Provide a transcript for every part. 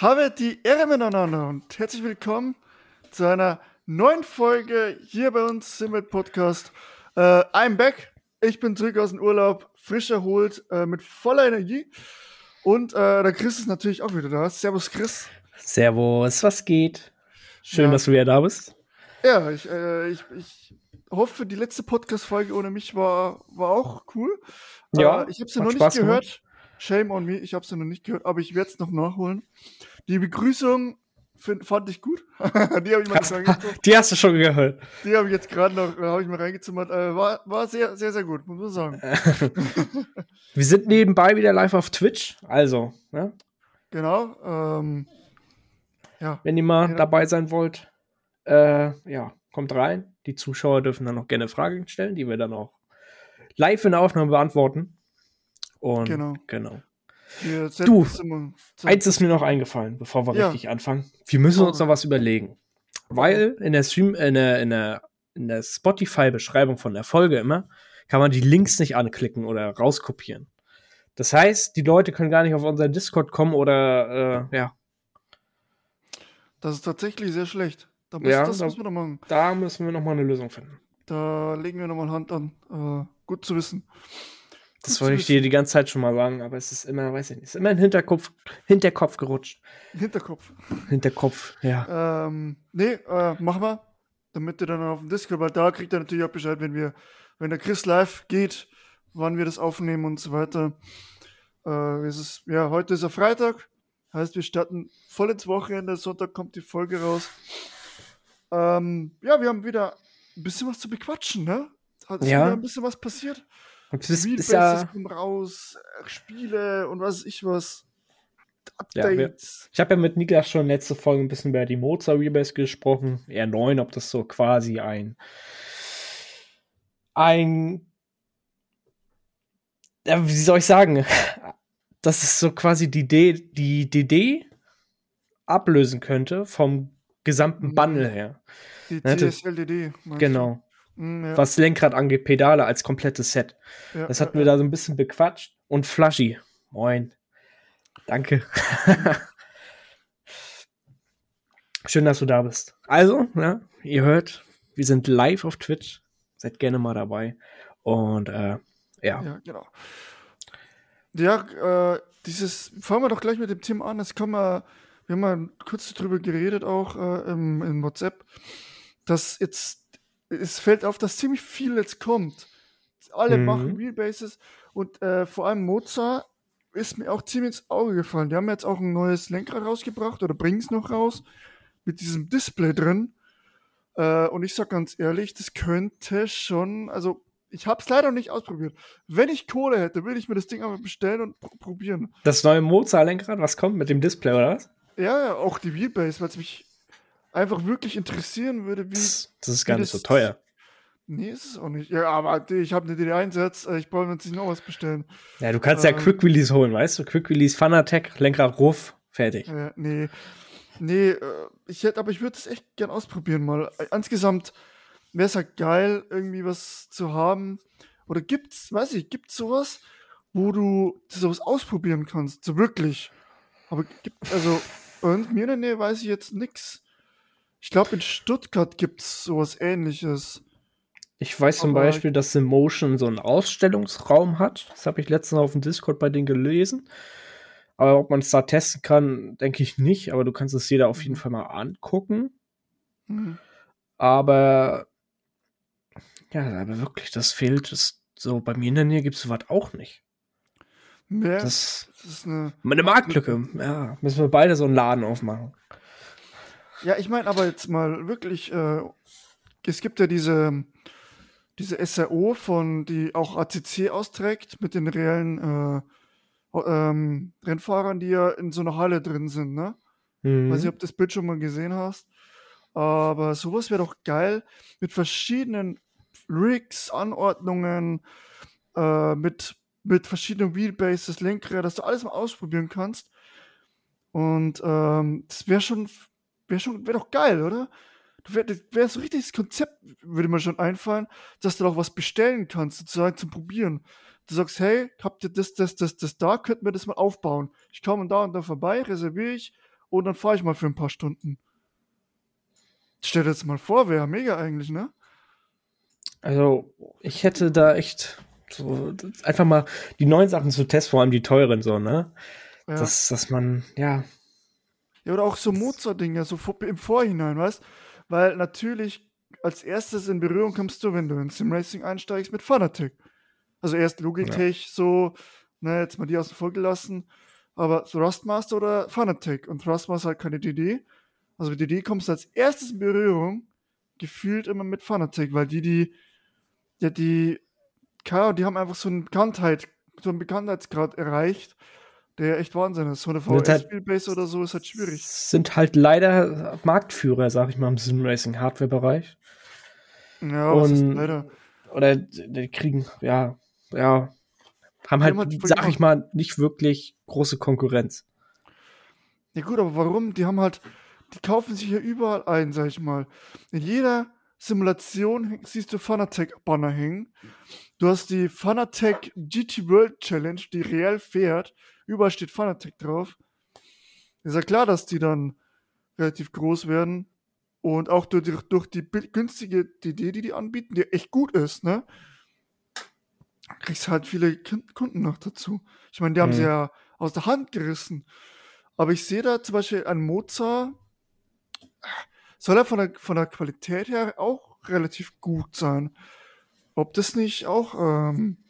Habe die Ehre miteinander und herzlich willkommen zu einer neuen Folge hier bei uns im Podcast. Äh, I'm back. Ich bin zurück aus dem Urlaub, frisch erholt, äh, mit voller Energie. Und äh, der Chris ist natürlich auch wieder da. Servus, Chris. Servus, was geht? Schön, Ja. dass du wieder da bist. Ja, ich, äh, ich, ich hoffe, die letzte Podcast-Folge ohne mich war, war auch cool. Ja, äh, ich habe sie noch nicht Spaß gehört. Shame on me, ich habe sie noch nicht gehört, aber ich werde es noch nachholen. Die Begrüßung find, fand ich gut. die habe ich mal Hast, reingezogen. die hast du schon gehört. Die habe ich jetzt gerade noch, äh, habe ich mal reingezimmert. Äh, war, war sehr, sehr, sehr gut, muss man sagen. Wir sind nebenbei wieder live auf Twitch. Also, ne, Genau. Ähm, ja, wenn ihr mal Ja. dabei sein wollt, äh, ja, kommt rein. Die Zuschauer dürfen dann noch gerne Fragen stellen, die wir dann auch live in der Aufnahme beantworten. Und Genau. genau. wir setzen Du, Eins ist mir noch eingefallen, bevor wir Ja. richtig anfangen. Wir müssen uns noch was überlegen. Weil in der Stream, in der, in der, in der Spotify-Beschreibung von der Folge immer, kann man die Links nicht anklicken oder rauskopieren. Das heißt, die Leute können gar nicht auf unseren Discord kommen oder äh, ja, Das ist tatsächlich sehr schlecht. Da muss, Ja, das da- muss man noch machen. da müssen wir noch mal eine Lösung finden. Da legen wir nochmal Hand an. Äh, gut zu wissen. Das wollte ich dir die ganze Zeit schon mal sagen, aber es ist immer, weiß ich nicht, ist immer ein Hinterkopf, Hinterkopf gerutscht. Hinterkopf. Hinterkopf, ja. Ähm, nee, äh, machen wir. Damit ihr dann auf dem Discord, weil da kriegt ihr natürlich auch Bescheid, wenn wir, wenn der Chris live geht, wann wir das aufnehmen und so weiter. Äh, es ist, ja, heute ist ja Freitag. Heißt, wir starten voll ins Wochenende. Sonntag kommt die Folge raus. Ähm, ja, wir haben wieder ein bisschen was zu bequatschen, ne? Hat Ja. ein bisschen was passiert. Und es ist, ist ja, kommen raus, äh, Spiele und was weiß ich was. Ja, wir- Updates. Ich habe ja mit Niklas schon letzte Folge ein bisschen über die Mozart Rebase gesprochen. R9, ob das so quasi ein ein ja, wie soll ich sagen? Das ist so quasi die D, die DD ablösen könnte vom gesamten Mhm. Bundle her. die das- CSLDD. Genau. Mm, ja. Was Lenkrad angeht, Pedale als komplettes Set. Ja, Das hatten wir da so ein bisschen bequatscht. Und Flashy. Moin. Danke. Schön, dass du da bist. Also, ja, ihr hört, wir sind live auf Twitch. Seid gerne mal dabei. Und äh, ja. Ja, genau. Ja, äh, dieses, fangen wir doch gleich mit dem Thema an. Es kann man, wir haben mal kurz darüber geredet, auch äh, im, im WhatsApp, dass jetzt, es fällt auf, dass ziemlich viel jetzt kommt. Alle Mhm. machen Wheelbases und äh, vor allem Mozart ist mir auch ziemlich ins Auge gefallen. Die haben jetzt auch ein neues Lenkrad rausgebracht oder bringen es noch raus mit diesem Display drin. Äh, und ich sag ganz ehrlich, das könnte schon, also ich habe es leider noch nicht ausprobiert. Wenn ich Kohle hätte, würde ich mir das Ding einfach bestellen und pr probieren. Das neue Mozart-Lenkrad, was kommt mit dem Display, oder was? Ja, ja, auch die Wheelbase, weil es mich einfach wirklich interessieren würde, wie. Das, ist gar nicht so teuer. Nee, ist es auch nicht. Ja, aber ich habe eine DD1 äh, ich brauche mir jetzt nicht noch was bestellen. Ja, du kannst ja Ähm. Quick Release holen, weißt du? Quick Release Fanatec, Lenkrad Ruff, fertig. Äh, nee. Nee, äh, ich hätte, aber ich würde es echt gern ausprobieren mal. Äh, Insgesamt wäre es halt geil, irgendwie was zu haben. Oder gibt's, weiß ich, gibt's sowas, wo du sowas ausprobieren kannst? So wirklich. Aber gibt, also, uns, mir in der Nähe weiß ich jetzt nix. Ich glaube, in Stuttgart gibt's sowas ähnliches. Ich weiß zum Aber- Beispiel, dass Emotion so einen Ausstellungsraum hat. Das habe ich letztens auf dem Discord bei denen gelesen. Aber ob man es da testen kann, denke ich nicht. Aber du kannst es da auf jeden Mhm. Fall mal angucken. Hm. Aber ja, aber wirklich, das fehlt. Das, so bei mir in der Nähe gibt es sowas auch nicht. Mehr, Das das ist eine. eine Marktlücke. Ja, müssen wir beide so einen Laden aufmachen. Ja, ich meine aber jetzt mal wirklich, äh, es gibt ja diese, diese SRO von, die auch ACC austrägt mit den reellen äh, ähm, Rennfahrern, die ja in so einer Halle drin sind, ne? Mhm. Weiß nicht, ob du das Bild schon mal gesehen hast. Aber sowas wäre doch geil mit verschiedenen Rigs, Anordnungen, äh, mit, mit verschiedenen Wheelbases, Lenkräder, dass du alles mal ausprobieren kannst. Und ähm, das wäre schon, wäre schon, wäre doch geil, oder? Du wär, wäre so ein richtiges Konzept, würde mir schon einfallen, dass du doch was bestellen kannst, sozusagen zum Probieren. Du sagst, hey, habt ihr das, das, das, das da, könnten wir das mal aufbauen. Ich komme da und da vorbei, reserviere ich und dann fahre ich mal für ein paar Stunden. Stell dir das mal vor, wäre mega eigentlich, ne? Also, ich hätte da echt so einfach mal die neuen Sachen zu testen, vor allem die teuren, so, ne? Ja. Dass, dass man, ja, Ja, oder auch so Mozart-Dinge, so im Vorhinein, weißt Weil natürlich als erstes in Berührung kommst du, wenn du in Simracing einsteigst, mit Fanatec. Also erst Logitech, so, ne, jetzt mal die außen vor gelassen, aber so Rustmaster oder Fanatec. Und Rustmaster hat keine DD. Also mit DD kommst du als erstes in Berührung, gefühlt immer mit Fanatec, weil die, die, ja, die, die haben einfach so eine Bekanntheit, so einen Bekanntheitsgrad erreicht, der echt Wahnsinn ist. So eine VS-Spielbase oder so ist halt schwierig. sind halt leider Marktführer, sag ich mal, im Sim-Racing-Hardware-Bereich. Ja, Und- leider. Oder die kriegen, ja, ja, haben halt, haben sag ich mal, nicht wirklich große Konkurrenz. Ja gut, aber warum? Die haben halt, die kaufen sich ja überall ein, sag ich mal. In jeder Simulation siehst du Fanatec-Banner hängen. Du hast die Fanatec GT World Challenge, die reell fährt. Überall steht Fanatec drauf. Ist ja klar, dass die dann relativ groß werden. Und auch durch, die- durch die günstige DD, die die anbieten, die echt gut ist, ne? Kriegst halt viele Kun- Kunden noch dazu. Ich meine, die haben Mhm. sie ja aus der Hand gerissen. Aber ich sehe da zum Beispiel ein Mozart, soll er von der, von der Qualität her auch relativ gut sein. Ob das nicht auch, ähm,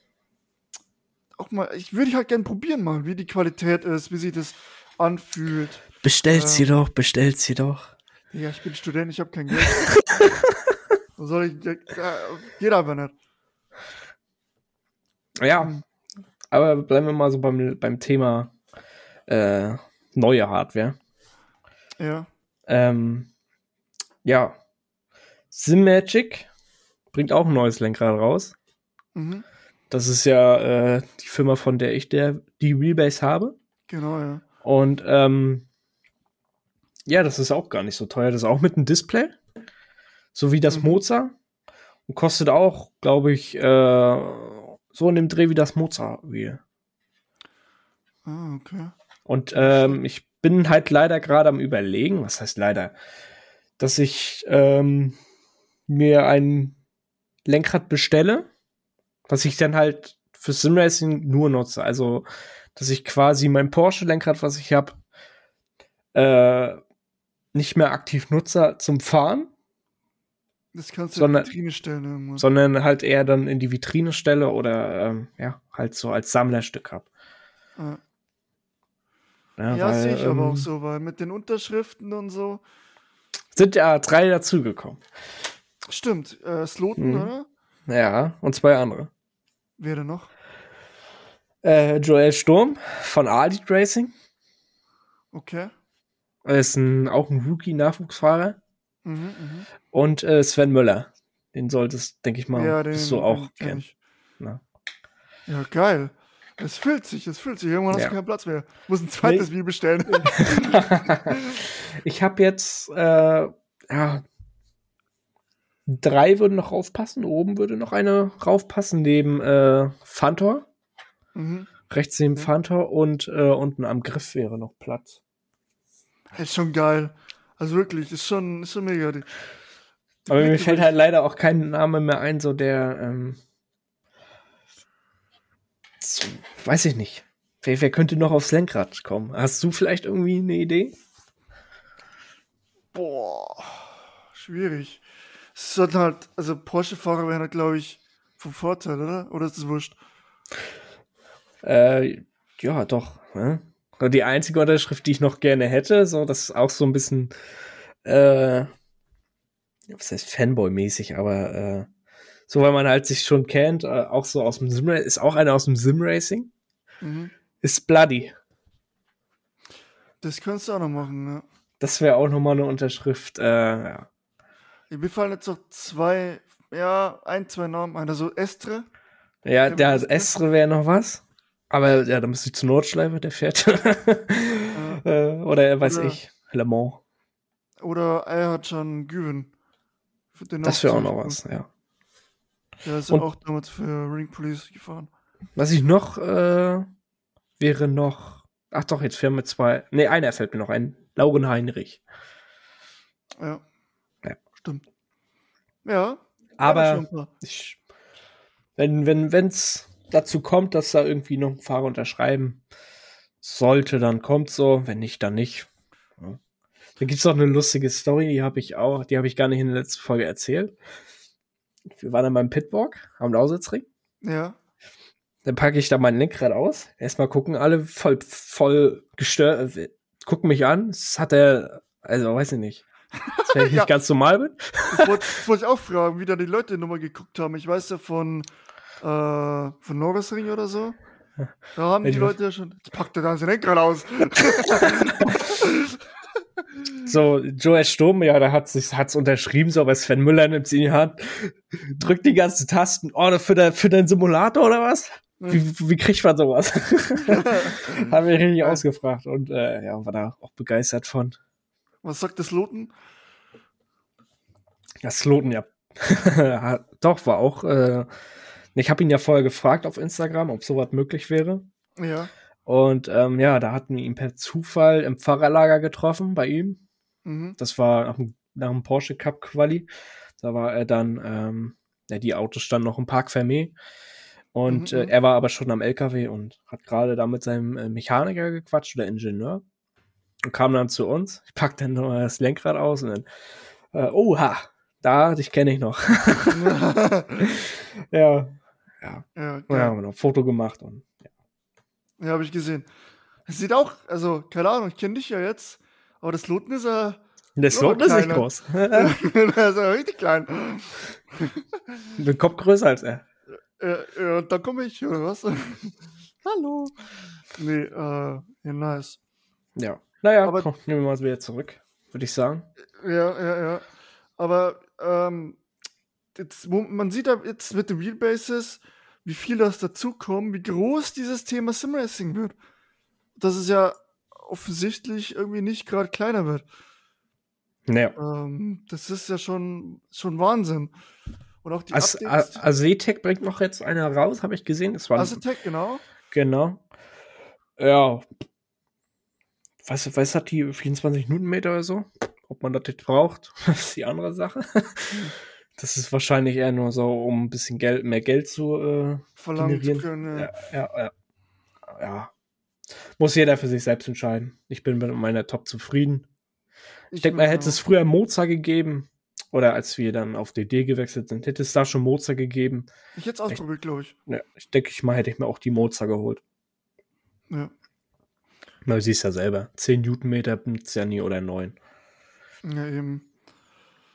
auch mal, ich würde halt gerne probieren mal, wie die Qualität ist, wie sich das anfühlt. Bestellt Ähm. sie doch, bestellt sie doch. Ja, ich bin Student, ich habe kein Geld. Was soll ich, ja, geht aber nicht. Ja, Mhm. aber bleiben wir mal so beim, beim Thema äh, neue Hardware. Ja. Ähm, ja, SimMagic bringt auch ein neues Lenkrad raus. Mhm. Das ist ja äh, die Firma, von der ich der, die Wheelbase habe. Genau, ja. Und ähm, ja, das ist auch gar nicht so teuer. Das ist auch mit einem Display. So wie das Mhm. Mozart. Und kostet auch, glaube ich, äh, so in dem Dreh wie das Mozart-Wheel. Ah, okay. Und ähm, ich bin halt leider gerade am überlegen, was heißt leider, dass ich ähm, mir ein Lenkrad bestelle, was ich dann halt für Simracing nur nutze. Also, dass ich quasi mein Porsche-Lenkrad, was ich habe, äh, nicht mehr aktiv nutze zum Fahren, Das kannst du Sondern- in die Vitrine stellen irgendwann. sondern halt eher dann in die Vitrine stelle oder ähm, ja, halt so als Sammlerstück habe. Ja. Ja, Ja, sehe ich aber ähm, auch so, weil mit den Unterschriften und so. Sind ja drei dazugekommen. Stimmt, äh, Sloten, Mhm. oder? Ja, und zwei andere. Wer denn noch? Äh, Joel Sturm von Aldi Racing. Okay. Er ist ein, auch ein Rookie-Nachwuchsfahrer. Mhm, mhm. Und äh, Sven Müller. Den solltest, denke ich mal, Ja, den, den auch kenn kennen. Ja, geil. Es füllt sich, es füllt sich. Irgendwann hast Ja. du keinen Platz mehr. Muss ein zweites Bier bestellen. ich habe jetzt, äh, ja, drei würden noch raufpassen. Oben würde noch eine raufpassen, neben äh, Fantor. mhm. Rechts neben Ja. Fantor und äh, unten am Griff wäre noch Platz. Ist schon geil. Also wirklich, ist schon, ist schon mega. Die- Aber mir fällt halt leider auch kein Name mehr ein, so der, ähm, so, weiß ich nicht. Wer, wer könnte noch aufs Lenkrad kommen? Hast du vielleicht irgendwie eine Idee? Boah, schwierig. Es sollten halt, also Porsche-Fahrer wären halt, glaube ich, vom Vorteil, oder? Oder ist das wurscht? Äh, ja, doch. Ne? Und Die einzige Unterschrift, die ich noch gerne hätte, so, das ist auch so ein bisschen, äh, was heißt Fanboy-mäßig, aber äh, so, weil man halt sich schon kennt, äh, auch so aus dem Sim, ist auch einer aus dem Sim-Racing, Mhm. ist Bloody. Das könntest du auch noch machen, ne? Das wäre auch nochmal eine Unterschrift, äh, ja. Mir fallen jetzt noch zwei, ja, ein, zwei Namen ein. Also Estre. Ja, Der müsste- Estre wäre noch was. Aber ja, da müsste ich zur Nordschleife, der fährt. äh, oder weiß Oder- ich, Le Mans. Oder Erhan Güven. Das wäre auch noch was, ja. Der ist Und- auch damals für Ring Police gefahren. Was ich noch, äh, wäre noch Ach doch, jetzt fehlen mir zwei. Nee, einer fällt mir noch ein. Lauren Heinrich. Ja. Stimmt. Ja. Aber ich, wenn wenn wenn's dazu kommt, dass da irgendwie noch ein Fahrer unterschreiben sollte, dann kommt so. Wenn nicht, dann nicht. Ja. Da gibt's auch eine lustige Story, die habe ich auch, die habe ich gar nicht in der letzten Folge erzählt. Wir waren dann beim Pitwalk am Lausitzring. Ja. Dann packe ich da mein Lenkrad aus. Erstmal gucken alle voll, voll gestört, äh, gucken mich an. Das hat er, also weiß ich nicht. Wenn ich Ja. nicht ganz normal bin. Das wollte das wollte ich auch fragen, wie da die Leute nochmal geguckt haben. Ich weiß ja von, äh, von Norrisring oder so. Da haben die Leute ja schon. Jetzt packt er da sein Lenkrad aus. So, Joe Sturm, ja, da hat sich hat's unterschrieben, so, aber Sven Müller nimmt sie in die Hand, drückt die ganzen Tasten. Oh, für, dein, für deinen Simulator oder was? Wie, wie kriegt man sowas? Haben wir richtig ausgefragt und äh, ja, war da auch begeistert von. Was sagt das Loten? Das Sloten, ja. Hat- Doch, war auch. Äh, ich habe ihn ja vorher gefragt auf Instagram, ob sowas möglich wäre. Ja. Und ähm, ja, da hatten wir ihn per Zufall im Fahrerlager getroffen bei ihm. Mhm. Das war nach dem, nach dem Porsche Cup Quali. Da war er dann, ähm, ja, die Autos standen noch im Park Fermé. Und Mhm, äh, mhm. er war aber schon am LKW und hat gerade da mit seinem äh, Mechaniker gequatscht oder Ingenieur. Und kam dann zu uns. Ich packte dann noch das Lenkrad aus und dann, äh, oha, da, dich kenne ich noch. ja, ja, ja, ja, haben wir noch ein Foto gemacht und ja habe ich gesehen. Es sieht auch, also, keine Ahnung, ich kenne dich ja jetzt, aber das Loten ist ja. das Ja, Sloten ist nicht groß. das ist ja richtig klein. Ein Kopf größer als er. Ja, ja, und dann komme ich, oder was? Hallo. Nee, äh, ja, nice. Ja. Naja, Aber- komm, nehmen wir mal wieder zurück, würde ich sagen. Ja, ja, ja. Aber ähm, jetzt, wo, man sieht ja jetzt mit den Wheelbases, wie viel das dazukommt, wie groß dieses Thema Simracing wird. Dass es ja offensichtlich irgendwie nicht gerade kleiner wird. Naja. Ähm, das ist ja schon, schon Wahnsinn. Und auch die As Updates. Asetec bringt noch jetzt einer raus, habe ich gesehen. Das war Aztec, genau. genau. Ja. Was, was hat die 24 Newtonmeter oder so? Ob man das jetzt braucht, ist die andere Sache. Das ist wahrscheinlich eher nur so, um ein bisschen Geld, mehr Geld zu äh, Verlangen zu generieren. können. Ja. Ja, ja, ja. Ja. Muss jeder für sich selbst entscheiden. Ich bin mit meiner Top zufrieden. Ich denke mal, hätte es früher Moza gegeben, oder als wir dann auf DD gewechselt sind, hätte es da schon Moza gegeben. Ich hätte es ausprobiert, glaube ich. Ja, ich denke ich mal, hätte ich mir auch die Moza geholt. Ja. Na, du siehst ja selber. 10 Newtonmeter benutzt ja nie oder 9. ja, eben.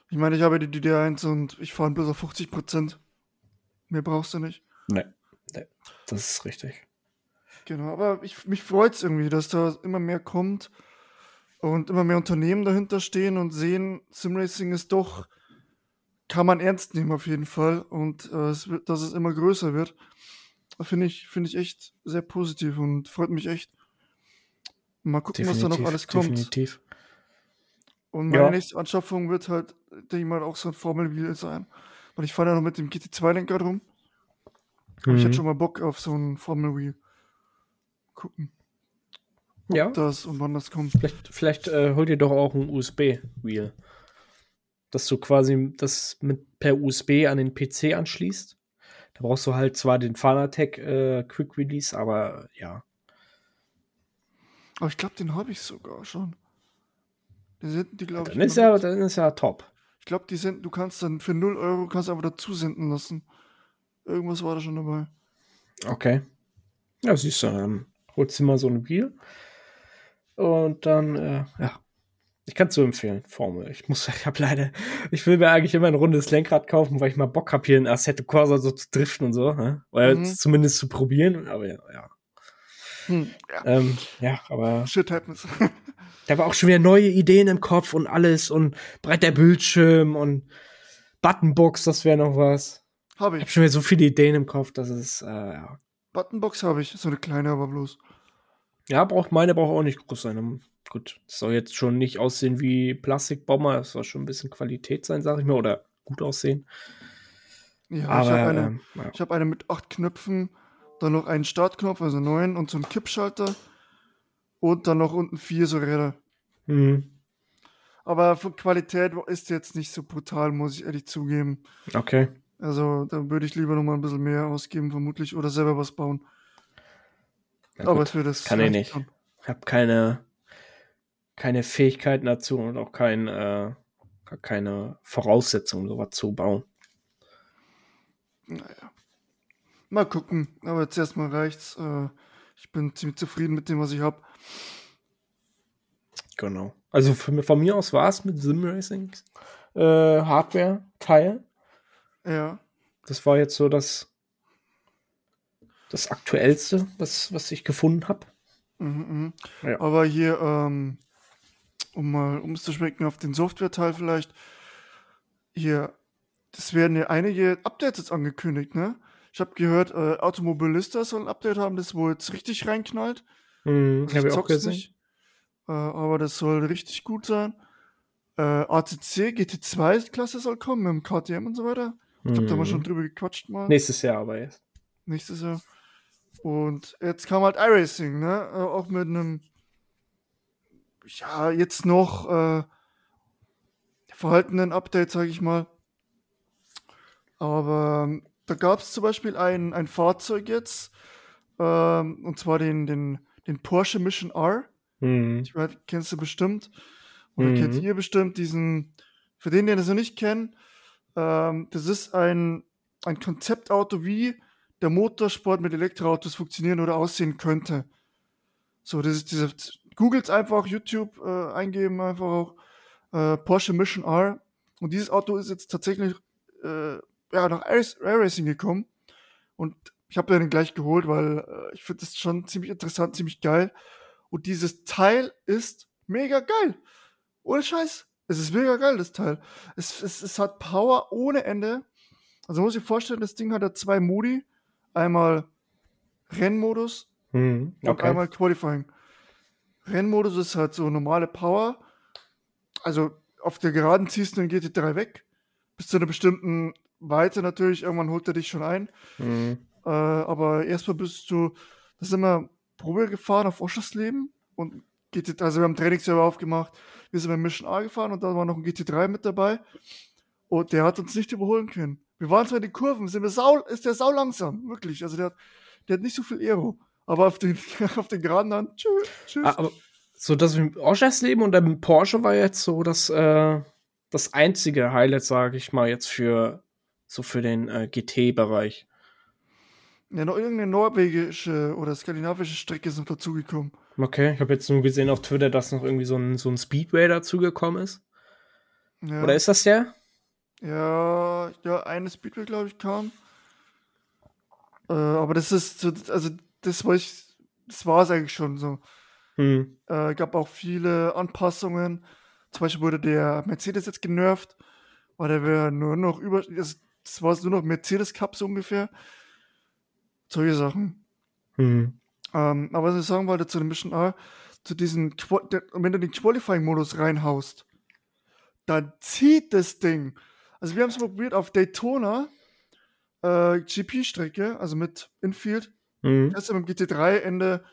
Ich meine, ich habe die DD1 und ich fahre bloß auf 50 Prozent. Mehr brauchst du nicht. Nee, nee, das ist richtig. Genau, aber ich, mich freut es irgendwie, dass da immer mehr kommt und immer mehr Unternehmen dahinter stehen und sehen, Simracing ist doch, kann man ernst nehmen auf jeden Fall und äh, es wird, dass es immer größer wird. Finde ich, finde ich echt sehr positiv und freut mich echt. Mal gucken, was da noch alles kommt. definitiv. Und meine Ja. nächste Anschaffung wird halt, denke ich mal, auch so ein Formel-Wheel sein. Weil ich fahre ja noch mit dem GT2-Lenker rum. Aber ich hätte Mhm. schon mal Bock auf so ein Formel-Wheel. Gucken, Ja, das und wann das kommt. vielleicht, vielleicht äh, hol dir doch auch ein USB-Wheel. Dass du quasi das mit per USB an den PC anschließt. Da brauchst du halt zwar den Fanatec äh, Quick Release, aber ja. Aber ich glaube, den habe ich sogar schon. Die sind, die glaube ich. Dann ist ja, dann ist ja top. Ich glaube, die sind, du kannst dann für 0 Euro kannst einfach dazu senden lassen. Irgendwas war da schon dabei. Okay. Ja, siehst du, dann holst du mal so ein Wheel. Und dann, äh, ja. Ich kann es so empfehlen, Formel. Ich muss, ich habe leider, ich will mir eigentlich immer ein rundes Lenkrad kaufen, weil ich mal Bock habe, hier in Assetto Corsa so zu driften und so. Ne? Oder Mhm. zumindest zu probieren. Aber ja, ja. Hm, ja. Ähm, ja, aber Shit happens. da war auch schon wieder neue Ideen im Kopf und alles und breiter Bildschirm und Buttonbox, das wäre noch was. habe Ich habe ich. schon wieder so viele Ideen im Kopf, dass es, äh, ja. Buttonbox habe ich. So eine kleine, aber bloß. Ja, braucht meine braucht auch nicht groß sein. Gut, das soll jetzt schon nicht aussehen wie Plastikbomber, das soll schon ein bisschen Qualität sein, sag ich mal, oder gut aussehen. Ja, ich Aber habe eine, ähm, ja. ich hab eine mit acht Knöpfen, dann noch einen Startknopf, also neun und so einen Kippschalter. Und dann noch unten vier so Räder. Mhm. Aber von Qualität ist jetzt nicht so brutal, muss ich ehrlich zugeben. Okay. Also da würde ich lieber noch mal ein bisschen mehr ausgeben, vermutlich, oder selber was bauen. Aber für das kann ich nicht. schon. Ich habe keine, keine Fähigkeiten dazu und auch kein, äh, keine Voraussetzungen, sowas zu bauen. Naja. Mal gucken. Aber jetzt erstmal reicht's. Äh, ich bin ziemlich zufrieden mit dem, was ich habe. Genau. Also von, von mir aus war es mit Simracing äh, Hardware-Teil. Ja. Das war jetzt so das, das Aktuellste, was, was ich gefunden habe. Mhm, mhm. Ja. Aber hier, ähm, um mal umzuschmecken auf den Software-Teil vielleicht, hier, das werden ja einige Updates jetzt angekündigt, ne? Ich habe gehört, äh, Automobilista soll ein Update haben, das wo jetzt richtig reinknallt. Hm, Also habe ich auch gesehen. nicht, Äh, aber das soll richtig gut sein. Äh, ACC GT2-Klasse soll kommen, mit dem KTM und so weiter. Ich glaube, da haben wir Hm. schon drüber gequatscht mal. Nächstes Jahr aber jetzt. Nächstes Jahr. Und jetzt kam halt iRacing, ne? Äh, auch mit einem, ja, jetzt noch äh, verhaltenen Update, sage ich mal. Aber ähm, da gab es zum Beispiel ein, ein Fahrzeug jetzt, ähm, und zwar den, den, den Porsche Mission R. Hm. Ich weiß, kennst du bestimmt. Oder Mhm. kennt ihr bestimmt diesen, für den, der das noch nicht kennt, ähm, das ist ein, ein Konzeptauto, wie der Motorsport mit Elektroautos funktionieren oder aussehen könnte. So, das ist diese, googelt einfach, YouTube äh, eingeben, einfach auch äh, Porsche Mission R. Und dieses Auto ist jetzt tatsächlich äh, ja, nach Air Air Racing gekommen. Und ich habe den gleich geholt, weil äh, ich finde das schon ziemlich interessant, ziemlich geil. Und dieses Teil ist mega geil. Ohne Scheiß. Es ist mega geil, das Teil. Es, es, es hat Power ohne Ende. Also muss sich vorstellen, das Ding hat ja zwei Modi. Einmal Rennmodus Hm. und Okay. einmal Qualifying. Rennmodus ist halt so normale Power. Also auf der Geraden ziehst du den GT3 weg. Bis zu einer bestimmten Weite natürlich. Irgendwann holt er dich schon ein. Hm. Äh, aber erstmal bist du, das sind wir Probe gefahren auf Oschersleben und GT, also wir haben Trainingsserver aufgemacht. Wir sind beim Mission A gefahren und da war noch ein GT3 mit dabei. Und der hat uns nicht überholen können. Wir waren zwar in den Kurven, sind wir sau, ist der sau langsam, wirklich. Also der, hat- der hat nicht so viel Aero. Aber auf den, auf den geraden dann, tschüss, tschüss. Ah, aber so das mit Oschers Leben und dem Porsche war jetzt so das, äh, das einzige Highlight, sage ich mal, jetzt für so für den äh, GT-Bereich. Ja, noch irgendeine norwegische oder skandinavische Strecke noch dazugekommen. Okay, ich habe jetzt nur gesehen auf Twitter, dass noch irgendwie so ein, so ein Speedway dazugekommen ist. Ja. Oder ist das der? Ja, ja, eine Speedway, glaube ich, kam. Äh, aber das ist so, also das war ich, das war es eigentlich schon so. Hm. Äh, gab auch viele Anpassungen. Zum Beispiel wurde der Mercedes jetzt genervt, weil der wäre nur noch über, das, das war nur noch Mercedes Cup so ungefähr. Solche Sachen. Hm. Ähm, aber was ich sagen wollte zu dem Mission A, zu der- wenn du den Qualifying-Modus reinhaust, dann zieht das Ding. Also wir haben es mal probiert auf Daytona, äh, GP-Strecke, also mit Infield. Hm. Erst mit dem GT3 Ende,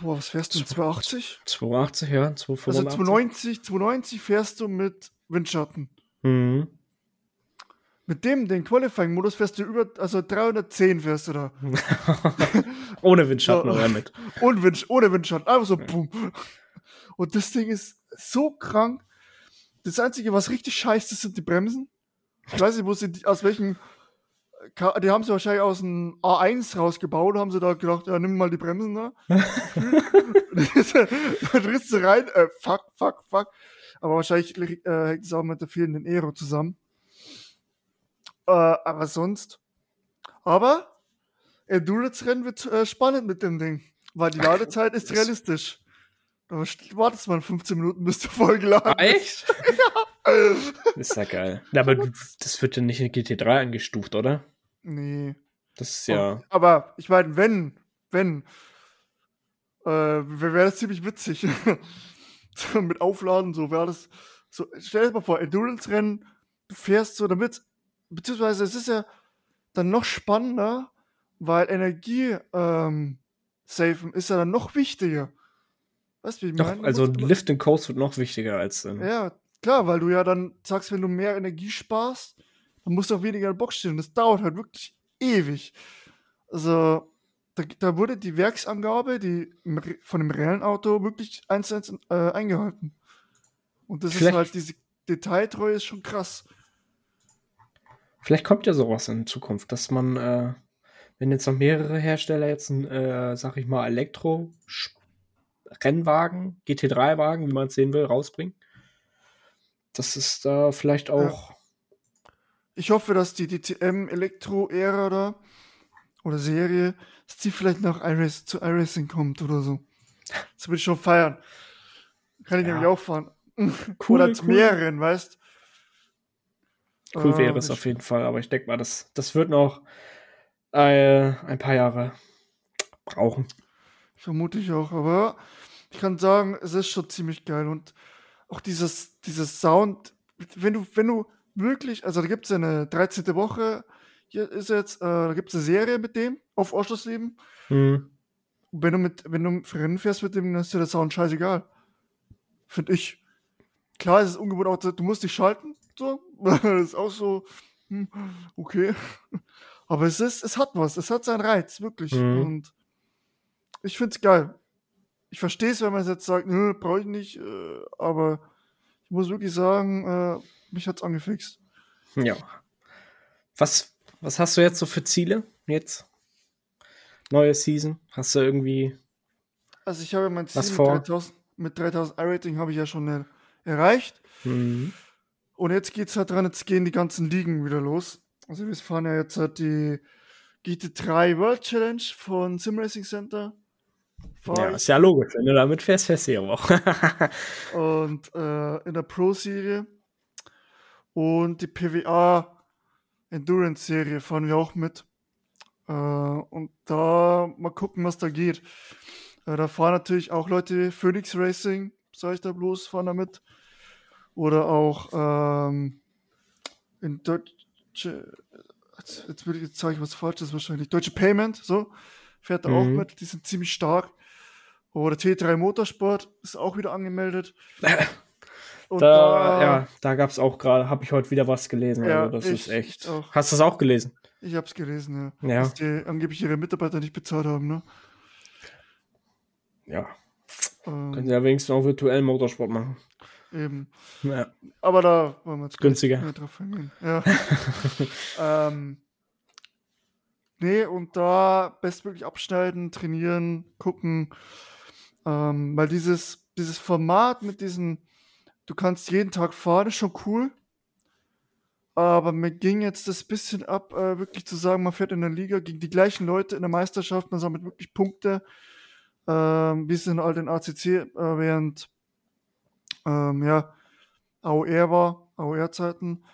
boah, was fährst du, 280? 280, ja, Also 285. 290, 290 fährst du mit Windschatten. Hm. Mit dem, den Qualifying-Modus fährst du über, also 310 fährst du da. Ohne Windschatten oder mit. Und Wind, ohne Windschatten, einfach so, boom. Und das Ding ist so krank. Das Einzige, was richtig scheiße ist, sind die Bremsen. Ich weiß nicht, wo sie, aus welchem, die haben sie wahrscheinlich aus dem A1 rausgebaut, haben sie da gedacht, ja, nimm mal die Bremsen da. Dann drehst du rein, äh, fuck, fuck, fuck. Aber wahrscheinlich äh, hängt es auch mit der fehlenden Aero zusammen. Äh, aber sonst. Aber Endurance-Rennen wird äh, spannend mit dem Ding. Weil die Ladezeit ist realistisch. Da wartest mal 15 Minuten, bis du voll geladen Ah, echt? ist ja geil. Ja, aber du, das wird ja nicht in GT3 eingestuft, oder? Nee. Das ist ja. Aber ich meine, wenn, wenn, äh, wäre das ziemlich witzig. mit Aufladen, so wäre das. So, stell dir mal vor, Endurance-Rennen, du fährst so damit, beziehungsweise es ist ja dann noch spannender, weil Energie ähm, safen ist ja dann noch wichtiger. Weißt du, wie ich Doch, meine? Also Lift and Coast wird noch wichtiger als. Ähm, Ja, klar, weil du ja dann sagst, wenn du mehr Energie sparst, dann musst du auch weniger in der Box stehen. Und das dauert halt wirklich ewig. Also, da, da wurde die Werksangabe, die von dem reellen Auto wirklich eins zu eins äh, eingehalten. Und das Vielleicht- ist halt, diese Detailtreue ist schon krass. Vielleicht kommt ja sowas in Zukunft, dass man, äh, wenn jetzt noch mehrere Hersteller jetzt ein, äh, sag ich mal, Elektro-Rennwagen, GT3-Wagen, wie man es sehen will, rausbringen. Das ist da vielleicht auch. Ich hoffe, dass die DTM Elektro-Ära da oder Serie, dass die vielleicht nach iRace, zu iRacing kommt oder so. Das würde ich schon feiern. Kann ich Ja. nämlich auch fahren. Cool, oder zu cool. mehreren, weißt Cool Äh, wäre es auf jeden Fall, aber ich denke mal, das, das wird noch äh, ein paar Jahre brauchen. Vermute ich auch, aber ich kann sagen, es ist schon ziemlich geil und auch dieses, dieses Sound, wenn du, wenn du wirklich, also da gibt es eine 13. Woche, hier ist jetzt, äh, da gibt es eine Serie mit dem auf Ausschlussleben. Hm. wenn du mit, wenn du Rennen fährst mit dem, dann ist dir der Sound scheißegal. Finde ich. Klar, es ist ungewohnt auch, du musst dich schalten, so. das ist auch so, hm, okay. Aber es ist, es hat was, es hat seinen Reiz, wirklich. Mhm. Und ich finde es geil. Ich verstehe es, wenn man jetzt sagt, nö, brauche ich nicht, äh, aber ich muss wirklich sagen, äh, mich hat's angefixt. Ja. Was, was hast du jetzt so für Ziele jetzt? Neue Season? Hast du irgendwie. Also ich habe mein Ziel mit vor? 3000, mit 3000 I-Rating habe ich ja schon erreicht. Hm. Und jetzt geht's halt dran, jetzt gehen die ganzen Ligen wieder los. Also wir fahren ja jetzt halt die GT3 World Challenge von Sim Racing Center. Fahr Ja, ist ja logisch. Wenn du damit fährst, fährst du ja auch. Und äh, in der Pro-Serie. Und die PWA Endurance-Serie fahren wir auch mit. Äh, und da mal gucken, was da geht. Äh, da fahren natürlich auch Leute, Phoenix Racing, sag ich da bloß, fahren da mit. Oder auch ähm, in Deutsche, jetzt, jetzt, jetzt sage ich was Falsches wahrscheinlich, Deutsche Payment, so, fährt da auch Mhm. mit, die sind ziemlich stark. Oder T3 Motorsport ist auch wieder angemeldet. Und da, ja, da gab es auch gerade, habe ich heute wieder was gelesen. Ja, also das ich- ist echt. auch. Hast du das auch gelesen? Ich hab's gelesen, ja. Ja. Dass die angeblich ihre Mitarbeiter nicht bezahlt haben, ne? Ja. Ähm, Können sie ja wenigstens auch virtuellen Motorsport machen. Eben. Ja. Aber da wollen wir jetzt Günstiger. drauf eingehen. Ja. ähm, nee, und da bestmöglich abschneiden, trainieren, gucken. Ähm, weil dieses, dieses Format mit diesen, du kannst jeden Tag fahren, ist schon cool. Aber mir ging jetzt das bisschen ab, äh, wirklich zu sagen, man fährt in der Liga gegen die gleichen Leute in der Meisterschaft, man sammelt wirklich Punkte, ähm, wie es in all den ACC äh, während ähm, ja, AOR war, AOR-Zeiten.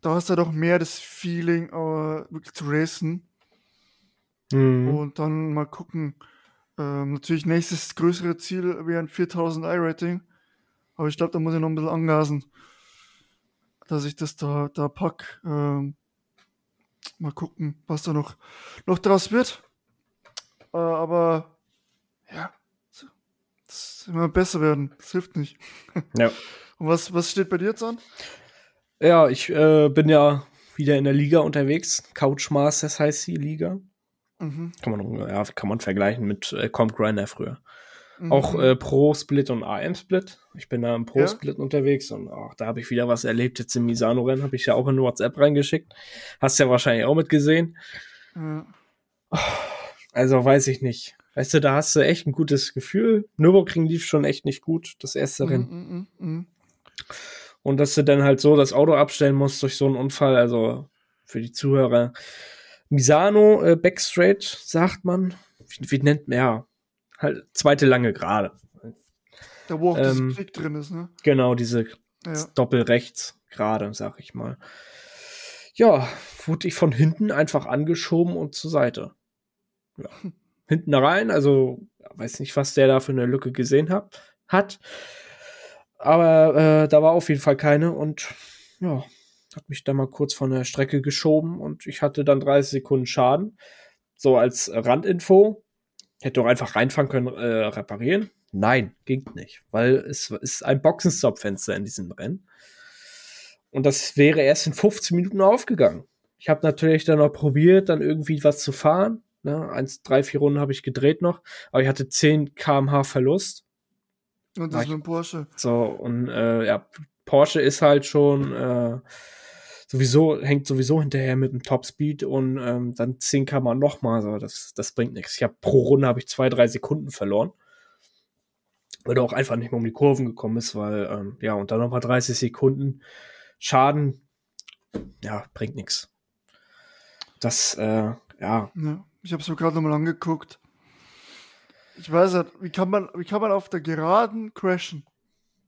Da hast du doch mehr das Feeling, äh, wirklich zu racen Mhm. und dann mal gucken. Ähm, natürlich nächstes größere Ziel wäre ein 4000 I-Rating, aber ich glaube, da muss ich noch ein bisschen angasen, dass ich das da, da pack. Ähm, mal gucken, was da noch, noch draus wird. Äh, aber ja, das immer besser werden, das hilft nicht. Ja. Und was, was steht bei dir jetzt an? Ja, ich äh, bin ja wieder in der Liga unterwegs. Couch Masters heißt die Liga. Mhm. Kann man, ja, kann man vergleichen mit äh, Comp Grinder früher. Mhm. Auch äh, Pro-Split und AM-Split. Ich bin da im Pro-Split unterwegs und auch da habe ich wieder was erlebt. Jetzt im Misano-Rennen habe ich ja auch in WhatsApp reingeschickt. Hast ja wahrscheinlich auch mitgesehen. Ja. Also weiß ich nicht. Weißt du, da hast du echt ein gutes Gefühl. Nürburgring lief schon echt nicht gut, das erste Rennen. Mhm, mhm, mhm. Und dass du dann halt so das Auto abstellen musst durch so einen Unfall, also für die Zuhörer. Misano äh, Backstraight, sagt man. Wie, wie nennt man, ja, halt zweite lange Gerade. Da wo auch Ähm, das Klick drin ist, ne? Genau, diese Ja. Doppelrechts gerade, sag ich mal. Ja, wurde ich von hinten einfach angeschoben und zur Seite. Ja. Hinten rein, also weiß nicht, was der da für eine Lücke gesehen hat. hat. Aber äh, da war auf jeden Fall keine und ja, hat mich da mal kurz von der Strecke geschoben und ich hatte dann 30 Sekunden Schaden. So als Randinfo. Hätte doch einfach reinfahren können, äh, reparieren. Nein, ging nicht, weil es ist ein Boxenstopp-Fenster in diesem Rennen. Und das wäre erst in 15 Minuten aufgegangen. Ich habe natürlich dann noch probiert, dann irgendwie was zu fahren. Ne? Eins, drei, vier Runden habe ich gedreht noch, aber ich hatte 10 km/h Verlust. Und das ist mit Porsche. So, und äh, ja, Porsche ist halt schon äh, sowieso, hängt sowieso hinterher mit dem Topspeed und ähm, dann 10 km nochmal. So, das, das bringt nichts. Ich habe pro Runde habe ich zwei, drei Sekunden verloren. Weil du auch einfach nicht mehr um die Kurven gekommen ist, weil, ähm, ja, und dann nochmal 30 Sekunden Schaden, ja, bringt nichts. Das, äh, ja. ja. Ich habe es mir gerade nochmal angeguckt. Ich weiß nicht, wie kann man, wie kann man auf der Geraden crashen?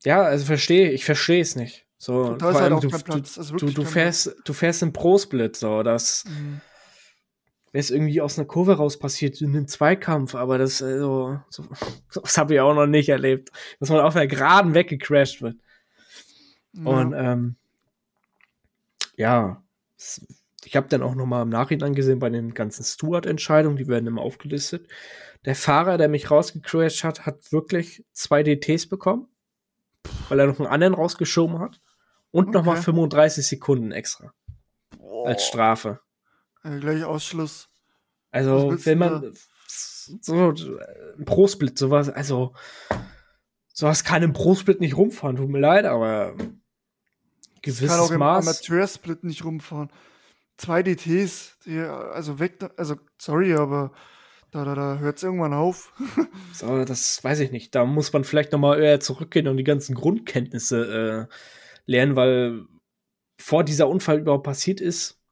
Ja, also verstehe, ich verstehe es nicht. So, da ist halt auch du, kein Platz. Du, du, du fährst, du fährst im Pro-Split, so, das mhm. es irgendwie aus einer Kurve raus passiert, in einem Zweikampf, aber das, also, so, das habe ich auch noch nicht erlebt, dass man auf der Geraden weggecrashed wird. Ja. Und, ähm, ja, ich habe dann auch noch mal im Nachhinein gesehen bei den ganzen Steward-Entscheidungen, die werden immer aufgelistet. Der Fahrer, der mich rausgecrashed hat, hat wirklich zwei DTs bekommen, weil er noch einen anderen rausgeschoben hat. Und okay. nochmal 35 Sekunden extra. Boah. Als Strafe. Ja, gleich Ausschluss. Also, wenn man so ein Pro-Split, sowas, also sowas kann im Pro-Split nicht rumfahren, tut mir leid, aber gewisses kann auch im Maß. Amateursplit nicht rumfahren. Zwei DTs, die, also weg, also sorry, aber da, da, da hört es irgendwann auf. so, das weiß ich nicht. Da muss man vielleicht nochmal eher zurückgehen und die ganzen Grundkenntnisse äh, lernen, weil vor dieser Unfall überhaupt passiert ist,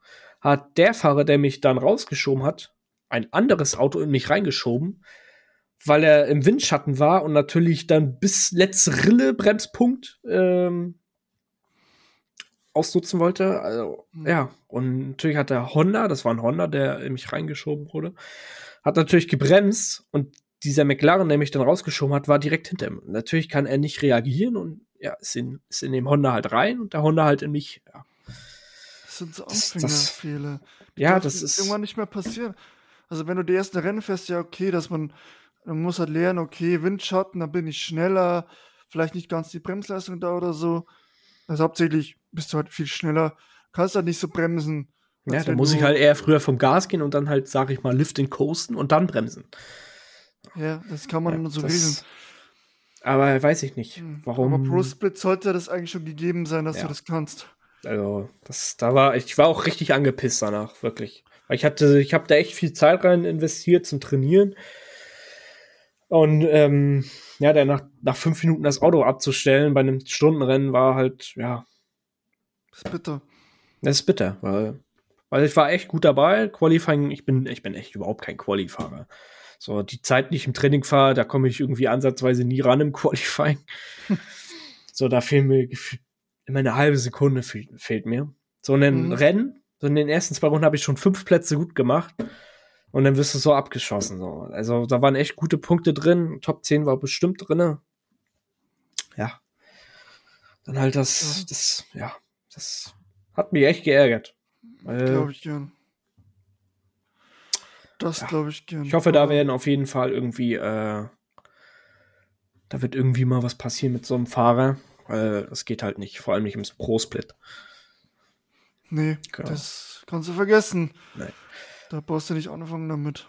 hat der Fahrer, der mich dann rausgeschoben hat, ein anderes Auto in mich reingeschoben, weil er im Windschatten war und natürlich dann bis letzte Rille Bremspunkt ähm, ausnutzen wollte. Also, mhm. ja, und natürlich hat der Honda, das war ein Honda, der in mich reingeschoben wurde, hat natürlich gebremst und dieser McLaren, der mich dann rausgeschoben hat, war direkt hinter ihm. Natürlich kann er nicht reagieren und ja, ist in, ist in dem Honda halt rein und der Honda halt in mich. Ja. Das sind so Anfängerfehler. Ja, das ist irgendwann nicht mehr passieren. Also wenn du die ersten Rennen fährst, ja okay, dass man, man muss halt lernen, okay, Windschatten, dann bin ich schneller, vielleicht nicht ganz die Bremsleistung da oder so. Also hauptsächlich bist du halt viel schneller, kannst halt nicht so bremsen. Ja, da muss ich halt eher früher vom Gas gehen und dann halt, sag ich mal, Lifting coasten und dann bremsen. Ja, das kann man ja, so regeln. Aber weiß ich nicht, hm, warum. Aber Pro Split sollte das eigentlich schon gegeben sein, dass ja. du das kannst. Also, das, da war, ich war auch richtig angepisst danach, wirklich. Ich hatte, ich habe da echt viel Zeit rein investiert zum Trainieren. Und ähm, ja, dann nach, nach fünf Minuten das Auto abzustellen bei einem Stundenrennen war halt, ja. Das ist bitter. Das ist bitter, weil, weil ich war echt gut dabei. Qualifying, ich bin, ich bin echt überhaupt kein Qualifahrer. So, die Zeit, die ich im Training fahre, da komme ich irgendwie ansatzweise nie ran im Qualifying. so, da fehlen mir immer eine halbe Sekunde fehlt mir. So in den mhm. Rennen, so in den ersten zwei Runden habe ich schon fünf Plätze gut gemacht. Und dann wirst du so abgeschossen. So. Also da waren echt gute Punkte drin. Top 10 war bestimmt drin. Ja. Dann halt das, das, ja, das hat mich echt geärgert. Glaube ich gern. Das ja. glaube ich gern. Ich hoffe, da werden auf jeden Fall irgendwie, äh, da wird irgendwie mal was passieren mit so einem Fahrer, weil das geht halt nicht, vor allem nicht im Pro-Split. Nee, genau. das kannst du vergessen. Nee. Da brauchst du nicht anfangen damit.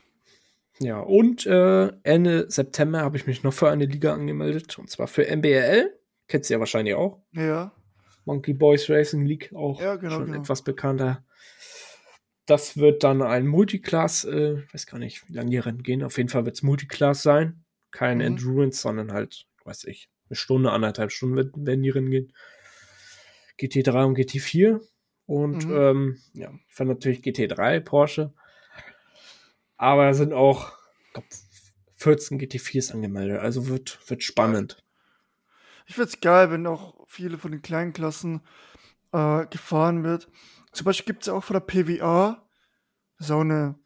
Ja, und äh, Ende September habe ich mich noch für eine Liga angemeldet, und zwar für MBRL. Kennst du ja wahrscheinlich auch. Ja. Monkey Boys Racing League, auch ja, genau, schon genau. etwas bekannter. Das wird dann ein Multiclass, äh, weiß gar nicht, wie lange die Rennen gehen. Auf jeden Fall wird es Multiclass sein. Kein mhm. Endurance, sondern halt, weiß ich, eine Stunde, anderthalb Stunden werden die Rennen gehen. GT3 und GT4. Und mhm. ähm, ja, ich fand natürlich GT3 Porsche. Aber da sind auch glaub, 14 GT4s angemeldet. Also wird, wird spannend. Ich finde es geil, wenn auch viele von den kleinen Klassen äh, gefahren wird. Zum Beispiel gibt es auch von der PWA so eine,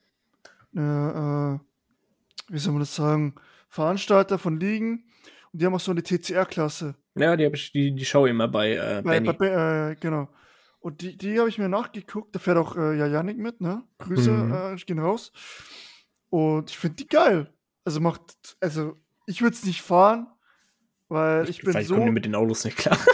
eine äh, wie soll man das sagen, Veranstalter von Ligen und die haben auch so eine TCR-Klasse. Ja, die ich, die, die schaue ich immer bei, äh, bei, Benny. bei äh, genau. Und die, die habe ich mir nachgeguckt. Da fährt auch äh, ja Janik mit, ne? Grüße mhm. äh, gehen raus. Und ich finde die geil. Also macht, also ich würde es nicht fahren, weil ich, bin Vielleicht so. die mit den Autos nicht klar.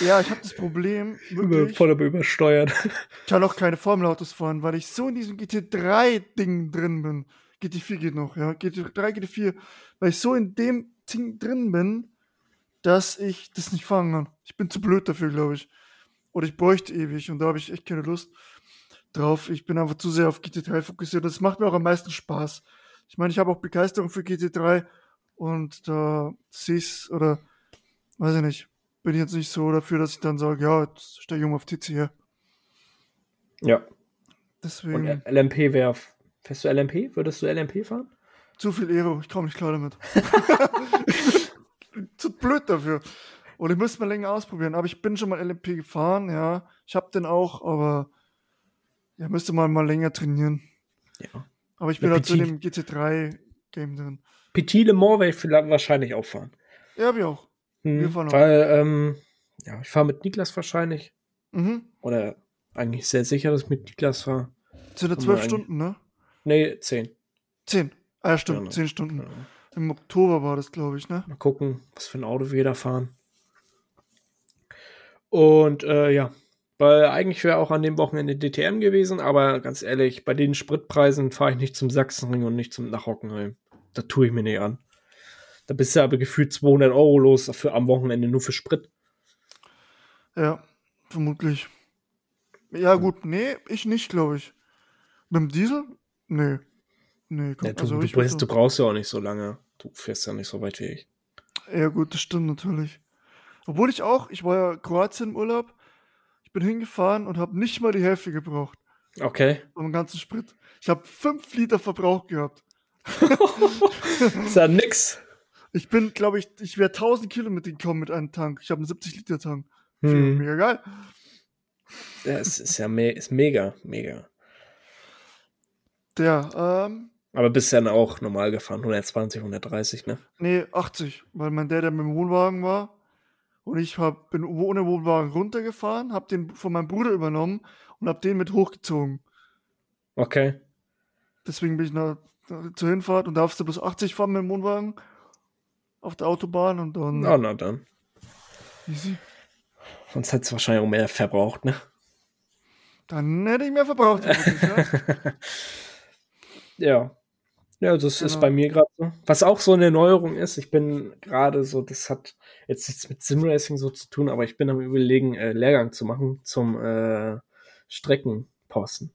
Ja, ich habe das Problem, Über, wirklich, voll aber übersteuert. ich kann auch keine Formelautos fahren, weil ich so in diesem GT3-Ding drin bin. GT4 geht noch, ja. GT3, GT4, weil ich so in dem Ding drin bin, dass ich das nicht fahren kann. Ich bin zu blöd dafür, glaube ich. Oder ich bräuchte ewig und da habe ich echt keine Lust drauf. Ich bin einfach zu sehr auf GT3 fokussiert. Das macht mir auch am meisten Spaß. Ich meine, ich habe auch Begeisterung für GT3 und da sehe ich's oder weiß ich nicht, bin ich jetzt nicht so dafür, dass ich dann sage, ja, jetzt steige ich um auf TC her. Ja. Und Deswegen LMP wäre. Fährst du LMP? Würdest du LMP fahren? zu viel Aero, ich komme nicht klar damit. zu blöd dafür. Und ich müsste mal länger ausprobieren. Aber ich bin schon mal LMP gefahren, ja. Ich habe den auch, aber ja, müsste mal mal länger trainieren. Ja. Aber ich bin Ja, halt so in dem Petit. GT3-Game drin. Petit Le Mans werde ich vielleicht wahrscheinlich auch fahren. Ja, ich auch. Hm, Wir fahren auch. weil, ähm, ja, ich fahre mit Niklas wahrscheinlich. Mhm. Oder eigentlich sehr sicher, dass ich mit Niklas fahre. Sind ja zwölf wir Stunden, ne? Nee, 10. Zehn. Ah, ja, stimmt, Genau. zehn Stunden. Ja. Im Oktober war das, glaube ich, ne? Mal gucken, was für ein Auto wir da fahren. Und äh, ja, weil eigentlich wäre auch an dem Wochenende DTM gewesen, aber ganz ehrlich, bei den Spritpreisen fahre ich nicht zum Sachsenring und nicht zum nach Hockenheim. Da tue ich mir nicht an. Da bist du aber gefühlt 200 Euro los für, am Wochenende nur für Sprit. Ja, vermutlich. Ja, gut, nee, ich nicht, glaube ich. Mit dem Diesel? Nee. Nee, komm, Ja, du, also du, brauchst, du brauchst ja auch nicht so lange. Du fährst ja nicht so weit wie ich. Ja, gut, das stimmt natürlich. Obwohl ich auch, ich war ja Kroatien im Urlaub. Ich bin hingefahren und habe nicht mal die Hälfte gebraucht Okay. vom ganzen Sprit. Ich habe fünf Liter Verbrauch gehabt. Ist ja nix. Ich bin, glaube ich, ich wäre 1000 Kilometer gekommen mit einem Tank. Ich habe einen 70 Liter Tank. Hm. Mega geil. Ja, es ist ja me ist mega, mega. Der, ähm, Aber bist dann auch normal gefahren, 120, 130, ne? nee, 80, weil mein Dad ja mit dem Wohnwagen war. Und ich hab, bin ohne Wohnwagen runtergefahren, habe den von meinem Bruder übernommen und habe den mit hochgezogen. Okay. Deswegen bin ich nach, nach, zur Hinfahrt und darfst du bis 80 fahren mit dem Wohnwagen auf der Autobahn und dann Na, na dann. easy. Sonst hättest du wahrscheinlich auch mehr verbraucht, ne? Dann hätte ich mehr verbraucht. vermutlich, ja. Ja. Ja, das ist Genau. bei mir gerade so. Was auch so eine Neuerung ist, ich bin gerade so, das hat jetzt nichts mit Simracing so zu tun, aber ich bin am überlegen, äh, Lehrgang zu machen zum äh, Streckenposten.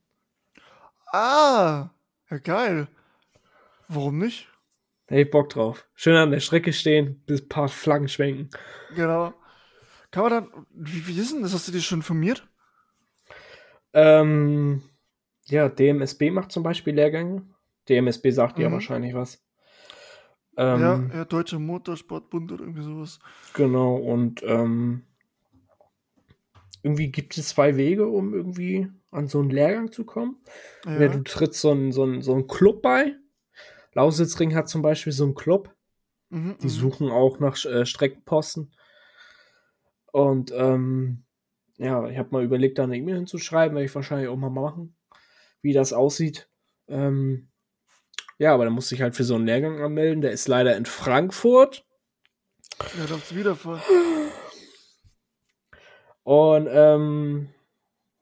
ah, ja geil. Warum nicht? Hey, Bock drauf. Schön an der Strecke stehen, bis paar Flaggen schwenken. Genau. Kann man dann, wie, wie ist denn das? Hast du dir schon informiert? Ähm, ja, DMSB macht zum Beispiel Lehrgänge. DMSB sagt ja Mhm. wahrscheinlich was. ja, Ähm, ja, Deutscher Motorsportbund oder irgendwie sowas. Genau, und ähm, irgendwie gibt es zwei Wege, um irgendwie an so einen Lehrgang zu kommen. Ja, Ja. Du trittst so einen so einen- so einen Club bei. Lausitzring hat zum Beispiel so einen Club. mhm, Die mhm. suchen auch nach äh, Streckenposten. Und ähm, ja, ich habe mal überlegt, da eine E-Mail hinzuschreiben, werde ich wahrscheinlich auch mal machen, wie das aussieht. Ähm, ja, aber da musste ich halt für so einen Lehrgang anmelden. Der ist leider in Frankfurt. Ja, du wieder fahren. Und ähm,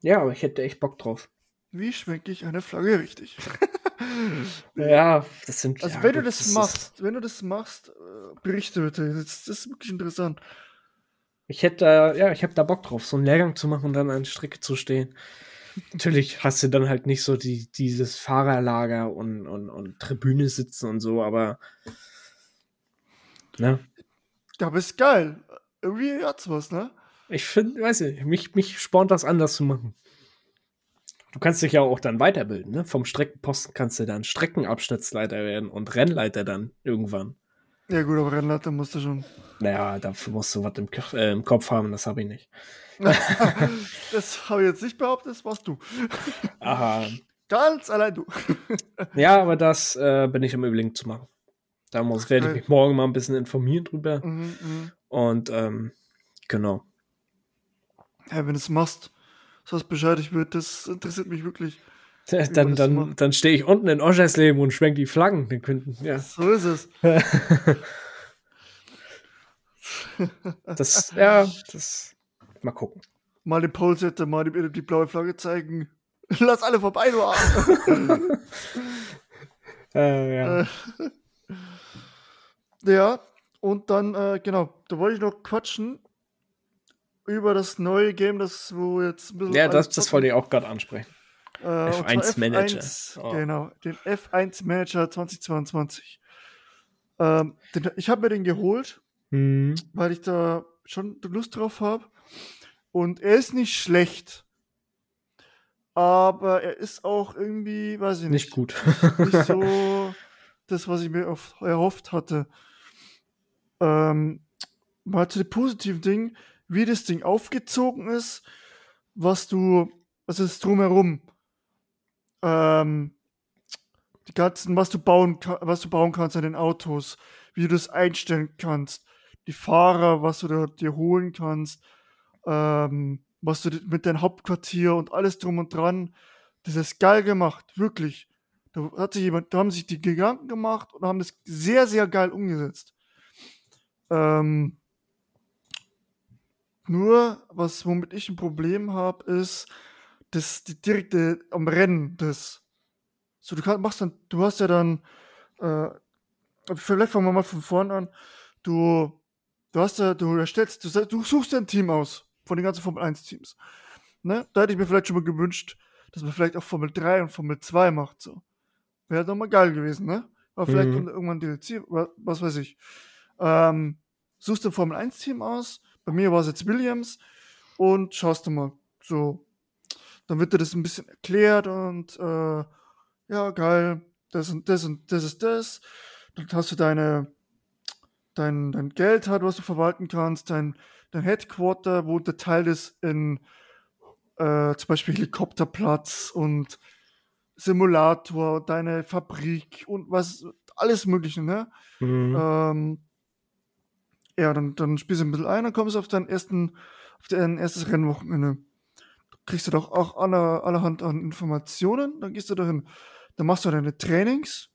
ja, aber ich hätte echt Bock drauf. Wie schwenke ich eine Flagge richtig? Ja, das sind. Also ja, wenn du das, ist- machst, wenn du das machst, äh, berichte bitte. Das, das ist wirklich interessant. Ich hätte da, ja, ich habe da Bock drauf, so einen Lehrgang zu machen und dann an Strecke zu stehen. Natürlich hast du dann halt nicht so die, dieses Fahrerlager und, und, und Tribüne sitzen und so, aber ne? Ja, aber ist geil. Irgendwie hat's was, ne? Ich finde, weiß ich, mich, mich spornt das an, das zu machen. Du kannst dich ja auch dann weiterbilden, ne? Vom Streckenposten kannst du dann Streckenabschnittsleiter werden und Rennleiter dann irgendwann. Ja, gut, aber Rennleiter musst du schon. Naja, dafür musst du was im, äh, im Kopf haben, das habe ich nicht. das habe ich jetzt nicht behauptet, das warst du. Aha. Ganz allein du. Ja, aber das äh, bin ich am Überlegen zu machen. Da muss, werde ich mich morgen mal ein bisschen informieren drüber. Mhm, mhm. Und ähm, genau. Ja, wenn du es machst, sagst Bescheid, ich würde, das interessiert mich wirklich. Dann, dann, dann stehe ich unten in Oschersleben und schwenk die Flaggen. Den könnten, ja. So ist es. das, ja, das. Mal gucken. Mal den Polsetter, mal die, die, blaue Flagge zeigen. Lass alle vorbei, du Arsch. äh, ja. ja, und dann, äh, genau, da wollte ich noch quatschen über das neue Game, das wo jetzt ein bisschen. Ja, das, das wollte ich auch gerade ansprechen. Äh, F1 Manager. F1, oh. Genau, den F1 Manager 2022. Ähm, den, ich habe mir den geholt, mhm. weil ich da schon Lust drauf habe. Und er ist nicht schlecht. Aber er ist auch irgendwie, weiß ich nicht. Nicht gut. nicht so das, was ich mir erhofft hatte. Ähm, mal zu den positiven Dingen, wie das Ding aufgezogen ist, was du, was ist drumherum ähm, die ganzen, was du bauen, was du bauen kannst an den Autos, wie du das einstellen kannst, die Fahrer, was du dir holen kannst, ähm, was du mit deinem Hauptquartier und alles drum und dran, das ist geil gemacht, wirklich. Da hat sich jemand, da haben sich die Giganten gemacht und haben das sehr, sehr geil umgesetzt. Ähm, nur, was womit ich ein Problem habe, ist, das die direkte am Rennen, das. So, du kannst, machst dann, du hast ja dann, äh, vielleicht fangen wir mal von vorne an. Du, du hast ja, du erstellst, du, du suchst ja ein Team aus von den ganzen Formel 1 Teams. Ne? Da hätte ich mir vielleicht schon mal gewünscht, dass man vielleicht auch Formel 3 und Formel 2 macht, so. Wäre doch mal geil gewesen, ne? Aber vielleicht mhm. kommt irgendwann DLC, was weiß ich. Ähm, suchst du ein Formel 1 Team aus. Bei mir war es jetzt Williams und schaust du mal, so, dann wird dir das ein bisschen erklärt und äh, ja, geil, das und das und das ist das. Dann hast du deine, dein, dein Geld halt, was du verwalten kannst, dein, dein Headquarter, wo unterteilt ist in äh, zum Beispiel Helikopterplatz und Simulator, deine Fabrik und was, alles Mögliche, ne? Mhm. Ähm, ja, dann, dann spielst du ein bisschen ein, dann kommst du auf dein ersten, auf dein erstes Rennwochenende kriegst du doch auch alle, allerhand an Informationen. Dann gehst du dahin, dann machst du deine Trainings.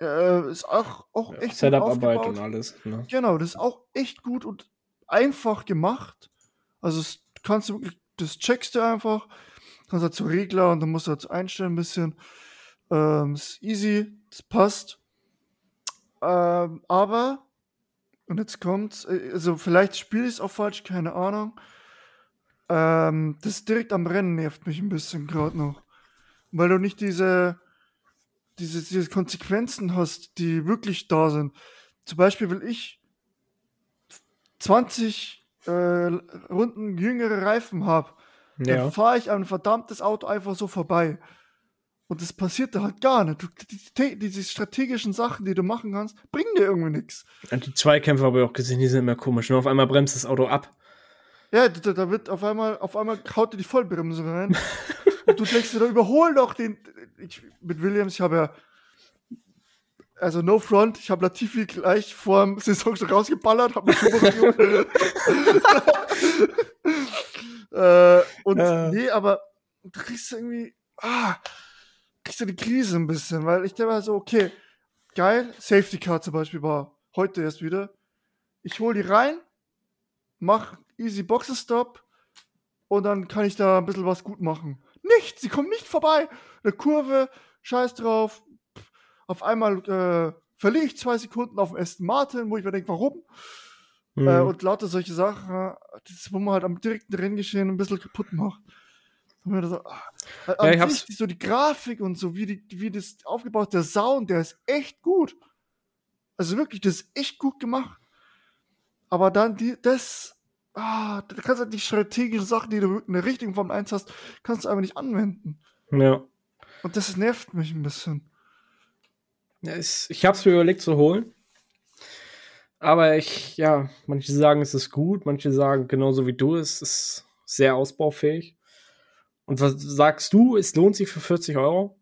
Äh, ist auch, auch ja, echt Setup-Arbeit und alles. Ne? Genau, das ist auch echt gut und einfach gemacht. Also das kannst du wirklich, das checkst du einfach. Kannst halt zu Regler und dann musst du halt einstellen ein bisschen. Ähm, ist easy, das passt. Ähm, aber, und jetzt kommt's, äh, also vielleicht spiele ich es auch falsch, keine Ahnung. Ähm, das direkt am Rennen nervt mich ein bisschen gerade noch. Weil du nicht diese, diese, diese Konsequenzen hast, die wirklich da sind. Zum Beispiel will ich 20 äh, Runden jüngere Reifen haben. Ja. Dann fahre ich ein verdammtes Auto einfach so vorbei. Und das passiert da halt gar nicht. Du, die, diese strategischen Sachen, die du machen kannst, bringen dir irgendwie nichts. Die Zweikämpfe habe ich auch gesehen, die sind immer komisch. Nur auf einmal bremst das Auto ab. Ja, da, da, wird auf einmal, auf einmal haut dir die Vollbremse rein. und du denkst dir, da überhol doch den. Ich, mit Williams, ich habe ja. Also no front, ich habe Latifi gleich vor dem Saison schon rausgeballert, habe mich äh, Und ja. nee, aber du kriegst irgendwie. Ah, kriegst du die Krise ein bisschen, weil ich denke so, okay, geil, Safety Car zum Beispiel war heute erst wieder. Ich hole die rein, mach easy Boxenstopp und dann kann ich da ein bisschen was gut machen. Nicht, sie kommen nicht vorbei. Eine Kurve, scheiß drauf. Auf einmal äh, verliere ich zwei Sekunden auf dem Aston Martin, wo ich mir denke, warum? Mhm. Äh, und lauter solche Sachen, das, wo man halt am direkten Renngeschehen ein bisschen kaputt macht. So, ah, ja, ich hab's. so die Grafik und so, wie, die, wie das aufgebaut, der Sound, der ist echt gut. Also wirklich, das ist echt gut gemacht. Aber dann die, das ah, du kannst halt die strategischen Sachen, die du in der richtigen Form 1 hast, kannst du einfach nicht anwenden. Ja. Und das nervt mich ein bisschen. Ja, ich habe es mir überlegt zu holen. Aber ich, ja, manche sagen, es ist gut, manche sagen, genauso wie du, es ist sehr ausbaufähig. Und was sagst du, es lohnt sich für 40 Euro?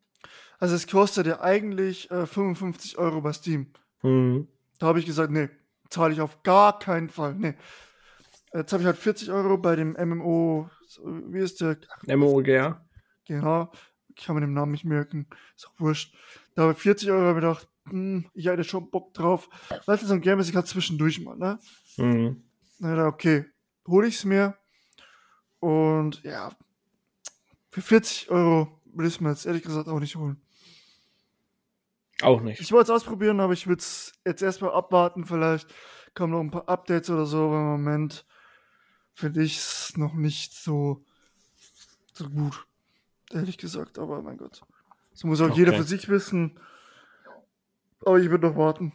Also es kostet ja eigentlich äh, 55 Euro bei Steam. Mhm. Da habe ich gesagt, nee, zahle ich auf gar keinen Fall. Nee, Jetzt habe ich halt 40 Euro bei dem MMO, wie ist der? MMOGR. Genau, kann man den Namen nicht merken. Ist auch wurscht. Da habe ich 40 Euro gedacht, hm, ich hatte schon Bock drauf. Weil es so ein Game ist, ich halt zwischendurch mal, ne? Mhm. Na okay, hole ich es mir. Und ja, für 40 Euro will ich es mir jetzt ehrlich gesagt auch nicht holen. Auch nicht. Ich wollte es ausprobieren, aber ich würde es jetzt erstmal abwarten. Vielleicht kommen noch ein paar Updates oder so. Aber im Moment finde ich es noch nicht so, so gut. Ehrlich gesagt, aber mein Gott. Das muss auch Okay. jeder für sich wissen. Aber ich würde noch warten.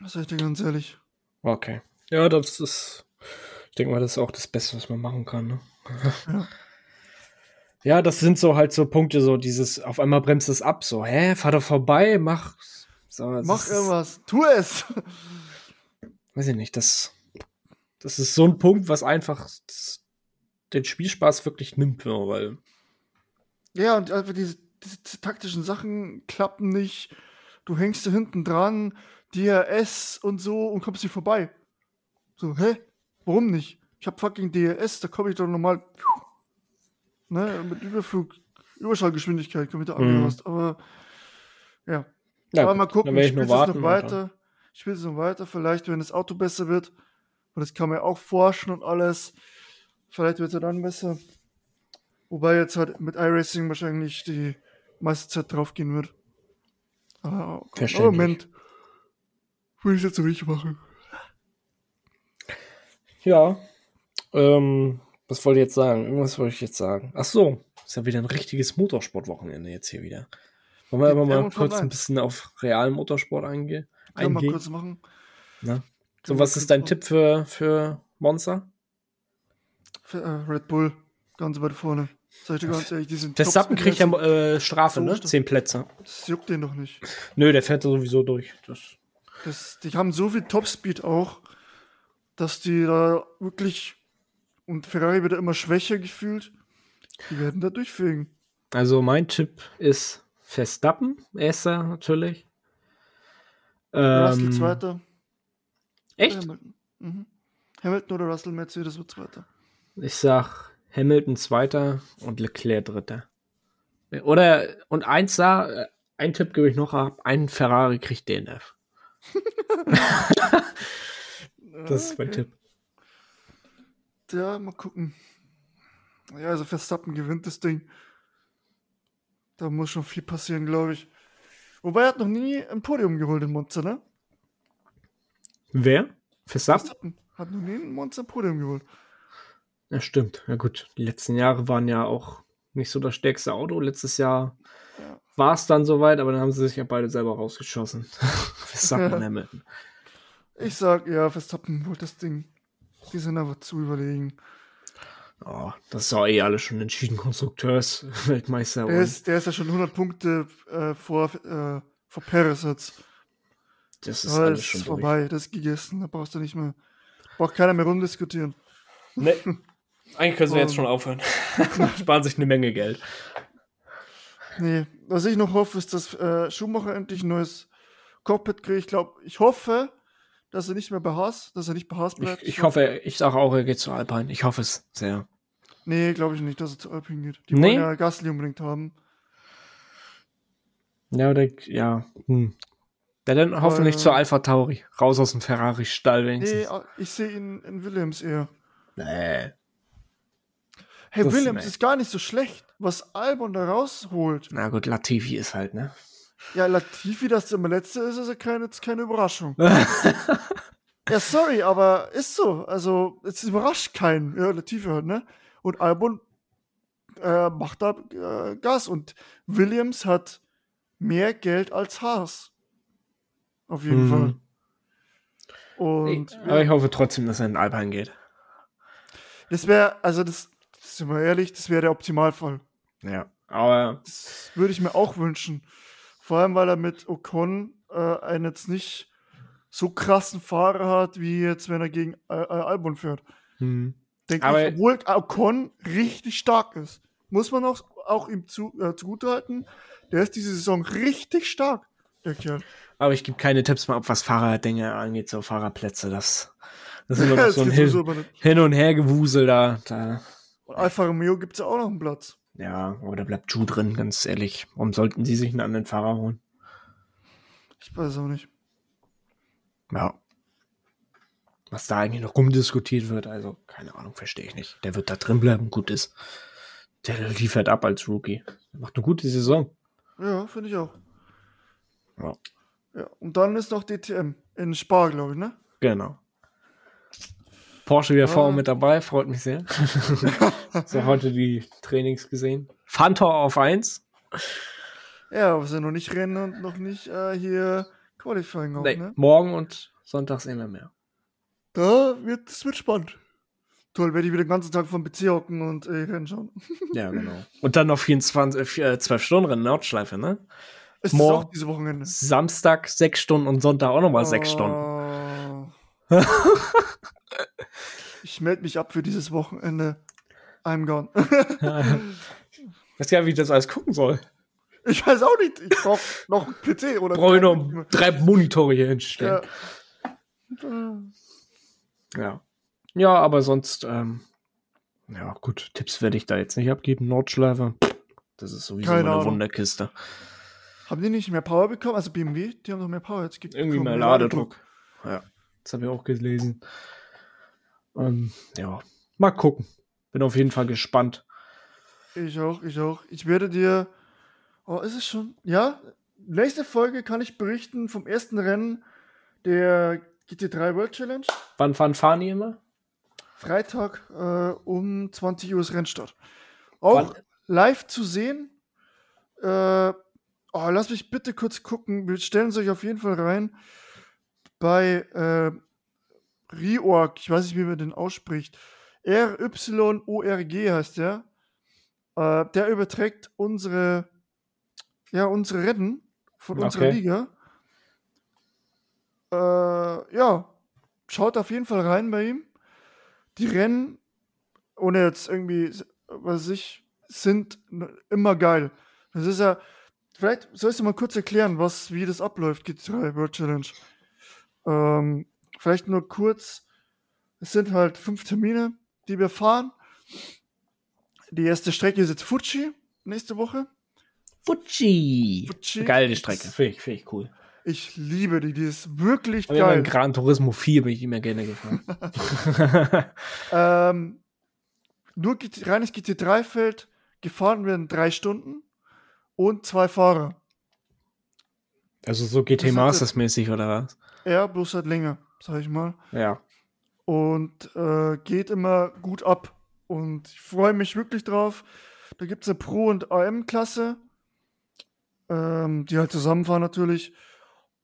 Das sag ich dir ganz ehrlich. Okay. Ja, das ist. Ich denke mal, das ist auch das Beste, was man machen kann. Ne? Ja. Ja, das sind so halt so Punkte, so dieses, auf einmal bremst es ab, so, hä, fahr doch vorbei, mach. So, Mach irgendwas. Tu es. Weiß ich nicht, das. Das ist so ein Punkt, was einfach den Spielspaß wirklich nimmt, ja, weil. Ja, und einfach diese, diese, taktischen Sachen klappen nicht. Du hängst da hinten dran, DRS und so und kommst nicht vorbei. So, hä? Warum nicht? Ich hab fucking DRS, da komme ich doch normal. Ne, mit Überflug, Überschallgeschwindigkeit komme ich da Mhm. angerast. Aber ja. Ja, Aber mal gucken, ich spiele es noch weiter. Ich spiele es noch weiter, vielleicht, wenn das Auto besser wird. Und das kann man ja auch forschen und alles. Vielleicht wird es dann besser. Wobei jetzt halt mit iRacing wahrscheinlich die meiste Zeit drauf gehen wird. Aber im. Moment will ich es jetzt so nicht machen. Ja. Ähm, was wollte ich jetzt sagen? Irgendwas wollte ich jetzt sagen. Ach so, ist ja wieder ein richtiges Motorsportwochenende jetzt hier wieder. Wollen wir aber mal kurz ein bisschen auf realen Motorsport einge Können wir mal eingehen? kurz machen. Na? So, was ist dein. Tipp für, für Monster? Für, äh, Red Bull, ganz weit vorne. Sag ich dir ganz ehrlich, die sind Verstappen kriegt ja äh, Strafe, ne? Zehn Plätze. Das juckt den doch nicht. Nö, der fährt sowieso durch. Das, Das, die haben so viel Topspeed auch, dass die da wirklich und Ferrari wird immer schwächer gefühlt. Die werden da durchfegen. also mein Tipp ist Verstappen, erster natürlich. Russell Ähm, Zweiter. Echt? Hamilton. Mhm. Hamilton oder Russell Mercedes wird Zweiter. Ich sag Hamilton Zweiter und Leclerc Dritter. Oder, und eins da, äh, ein Tipp gebe ich noch ab, ein Ferrari kriegt DNF. Das ist mein Okay. Tipp. Ja, mal gucken. Ja, also Verstappen gewinnt das Ding. Da muss schon viel passieren, glaube ich. Wobei er hat noch nie ein Podium geholt in Monza, ne? Wer? Verstappen? Hat ein Monza ein Podium geholt. Ja, stimmt. Ja gut, die letzten Jahre waren ja auch nicht so das stärkste Auto. Letztes Jahr Ja. war es dann soweit, aber dann haben sie sich ja beide selber rausgeschossen. Verstappen und Hamilton. Ich sag, ja, Verstappen holt das Ding. Die sind aber zu überlegen. Oh, das ist auch eh alles schon entschieden. Konstrukteurs-Weltmeister. Der und ist, der ist ja schon 100 Punkte äh, vor, äh, vor Paris jetzt. Das ist alles ist schon durch. vorbei, das ist gegessen. Da brauchst du nicht mehr. Braucht keiner mehr rumdiskutieren. Nee. Eigentlich können sie jetzt Und- schon aufhören. Sparen sich eine Menge Geld. Nee, was ich noch hoffe, ist, dass äh, Schumacher endlich ein neues Cockpit kriegt. Ich glaube, ich hoffe, dass er nicht mehr bei Haas, dass er nicht bei Haas Ich, bleibt. ich hoffe, ich sage auch, er geht zu Alpine. Ich hoffe es sehr. Nee, glaube ich nicht, dass er zu Alpine geht. Die Nee? wollen ja Gasly unbedingt haben. Ja, oder, ja. Hm. Ja, dann hoffentlich Äh, zu Alpha Tauri. Raus aus dem Ferrari-Stall Nee, wenigstens. äh, ich sehe ihn in Williams eher. Nee. Hey, Das- Williams nee. ist gar nicht so schlecht, was Albon da rausholt. Na gut, Latifi ist halt, ne? Ja, Latifi, dass der immer letzte ist, ist ja keine, keine Überraschung. ja, sorry, aber ist so. Also, es überrascht keinen. Ja, Latifi halt, ne? Und Albon äh, macht da äh, Gas. Und Williams hat mehr Geld als Haas. Auf jeden Mhm. Fall. Und Aber ich hoffe trotzdem, dass er in Alpine geht. das wäre, also das, sind wir ehrlich, das wäre der Optimalfall. Ja. Aber Das würde ich mir auch wünschen. Vor allem, weil er mit Ocon äh, einen jetzt nicht so krassen Fahrer hat, wie jetzt, wenn er gegen äh, äh, Albon fährt. hm. Denke Aber- ich, obwohl Ocon richtig stark ist. Muss man auch, auch ihm zu, äh, zugutehalten. Der ist diese Saison richtig stark, der Kerl. Aber ich gebe keine Tipps mehr, ob was Fahrerdinge angeht, so Fahrerplätze. Das, das ist immer noch so ein Hin. Hin und Her Gewusel da. da. Und Alfa Romeo gibt es ja auch noch einen Platz. Ja, aber da bleibt Ju drin, ganz ehrlich. Warum sollten sie sich einen anderen Fahrer holen? Ich weiß auch nicht. Ja. Was da eigentlich noch rumdiskutiert wird, also keine Ahnung, verstehe ich nicht. Der wird da drin bleiben, gut ist. Der liefert ab als Rookie. Der macht eine gute Saison. Ja, finde ich auch. Ja. Ja, und dann ist noch DTM in Spar, glaube ich, ne? Genau. Porsche wieder vorne mit dabei, freut mich sehr. so heute die Trainings gesehen. Fantor auf 1. Ja, aber sind noch nicht Rennen und noch nicht äh, hier Qualifying auch, Nee, ne? morgen und sonntags immer mehr. Da wird es wird spannend. Toll, werde ich wieder den ganzen Tag vom PC hocken und äh, Rennen schauen. Ja, genau. Und dann noch 24, äh, 12 Stunden Rennen, Nordschleife, ne? Ist das auch diese Wochenende? Samstag 6 Stunden und Sonntag auch nochmal 6 Stunden. Oh. ich melde mich ab für dieses Wochenende. I'm gone. Weiß gar nicht, wie ich das alles gucken soll. ich weiß auch nicht. Ich brauche noch einen PC oder Brauche ich noch drei Monitore hier hinstellen. Ja. Ja. Ja, aber sonst, ähm, ja, gut, Tipps werde ich da jetzt nicht abgeben. Nordschleife, das ist sowieso Keine eine Ahnung. Wunderkiste. Haben die nicht mehr Power bekommen? Also BMW, die haben doch mehr Power jetzt bekommen. Irgendwie mehr Ladedruck. Ja, das habe ich auch gelesen. Ähm, ja, mal gucken. Bin auf jeden Fall gespannt. Ich auch, ich auch. Ich werde dir. Oh, ist es schon? Ja? Nächste Folge kann ich berichten vom ersten Rennen der GT3 World Challenge. Wann fahren fahren die immer? Freitag äh, um 20 Uhr ist Rennstart. Auch Wann- live zu sehen. Äh, oh, lass mich bitte kurz gucken. Wir stellen es euch auf jeden Fall rein. Bei äh, Reorg, ich weiß nicht, wie man den ausspricht. R-Y-O-R-G heißt der. Äh, der überträgt unsere, ja, unsere Rennen von unserer Okay. Liga. Äh, ja, schaut auf jeden Fall rein bei ihm. Die Rennen, ohne jetzt irgendwie, was weiß ich, sind immer geil. Das ist ja, vielleicht sollst du mal kurz erklären, was, wie das abläuft, GT3 World Challenge. Ähm, vielleicht nur kurz. Es sind halt fünf Termine, die wir fahren. Die erste Strecke ist jetzt Fuji, nächste Woche. Fuji. Fuji. Geile Strecke, finde ich, find ich cool. Ich liebe die, die ist wirklich Aber geil. Gran Turismo 4 bin ich immer gerne gefahren. Ähm, nur GT, reines GT3-Feld, gefahren werden drei Stunden und zwei Fahrer. also so GT Masters mäßig oder was? Er bloß halt länger, sag ich mal. Ja. Und äh, geht immer gut ab. Und ich freue mich wirklich drauf. Da gibt es eine Pro- und AM-Klasse, ähm, die halt zusammenfahren natürlich.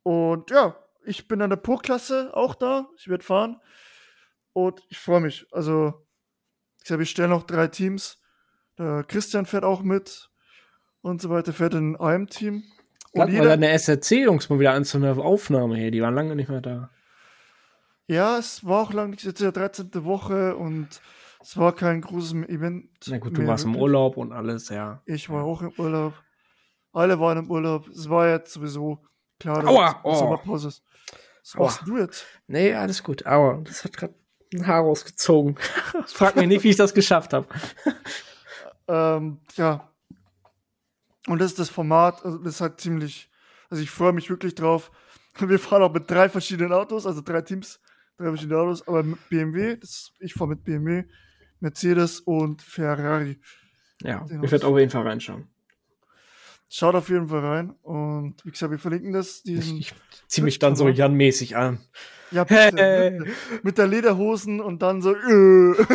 Und ja, ich bin an der Pro-Klasse auch da. Ich werde fahren. Und ich freue mich. Also, ich glaube, ich stelle noch drei Teams. Der Christian fährt auch mit. Und so weiter, fährt in einem AM-Team. Lad mal deine SRC-Jungs mal wieder an zu einer Aufnahme hier. Die waren lange nicht mehr da. ja, es war auch lang nicht, jetzt ist ja 13. Woche und es war kein großes Event. Na gut, du warst im wirklich. Urlaub und alles, ja. Ich war auch im Urlaub. Alle waren im Urlaub. Es war jetzt sowieso klar, dass Aua, oh. Sommerpause ist. Was Aua. machst du jetzt? Nee, alles gut. Aber das hat gerade ein Haar rausgezogen. Frag mich nicht, wie ich das geschafft habe. Ähm, ja. Und das ist das Format, also das ist halt ziemlich, also ich freue mich wirklich drauf. Wir fahren auch mit drei verschiedenen Autos, also drei Teams, drei verschiedene Autos, aber mit BMW, das, ich fahre mit BMW, Mercedes und Ferrari. Ja, ich werde auf jeden Fall reinschauen. Schaut auf jeden Fall rein und wie gesagt, wir verlinken das. Ich, Diesen, ich zieh mich dann so Jan-mäßig an. ja, bitte, Hey. bitte, mit der Lederhosen und dann so, äh.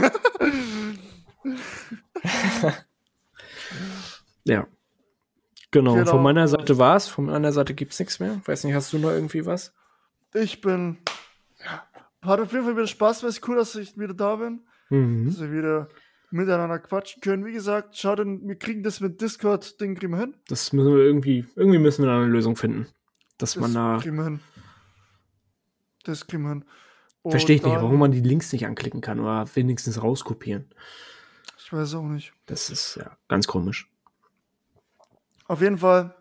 Ja. Genau, Genau. von meiner Seite war's. Von meiner Seite gibt's nichts mehr. Weiß nicht, hast du noch irgendwie was? Ich bin, ja, hat auf jeden Fall wieder Spaß, weil es cool, dass ich wieder da bin. Mhm. dass wir wieder miteinander quatschen können. Wie gesagt, schau denn, wir kriegen das mit Discord, Ding kriegen wir hin. Das müssen wir irgendwie, irgendwie müssen wir da eine Lösung finden. Dass Das man da. kriegen wir hin. Das kriegen wir hin. Und Verstehe ich nicht, warum man die Links nicht anklicken kann oder wenigstens rauskopieren. Ich weiß auch nicht. Das ist ja ganz komisch. Auf jeden Fall,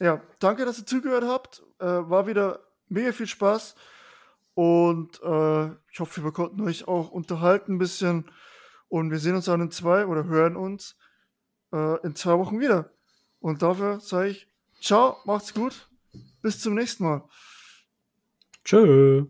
ja, danke, dass ihr zugehört habt. Äh, war wieder mega viel Spaß. Und äh, ich hoffe, wir konnten euch auch unterhalten ein bisschen. Und wir sehen uns an den zwei oder hören uns äh, in zwei Wochen wieder. Und dafür sage ich, ciao, macht's gut, bis zum nächsten Mal. Tschö.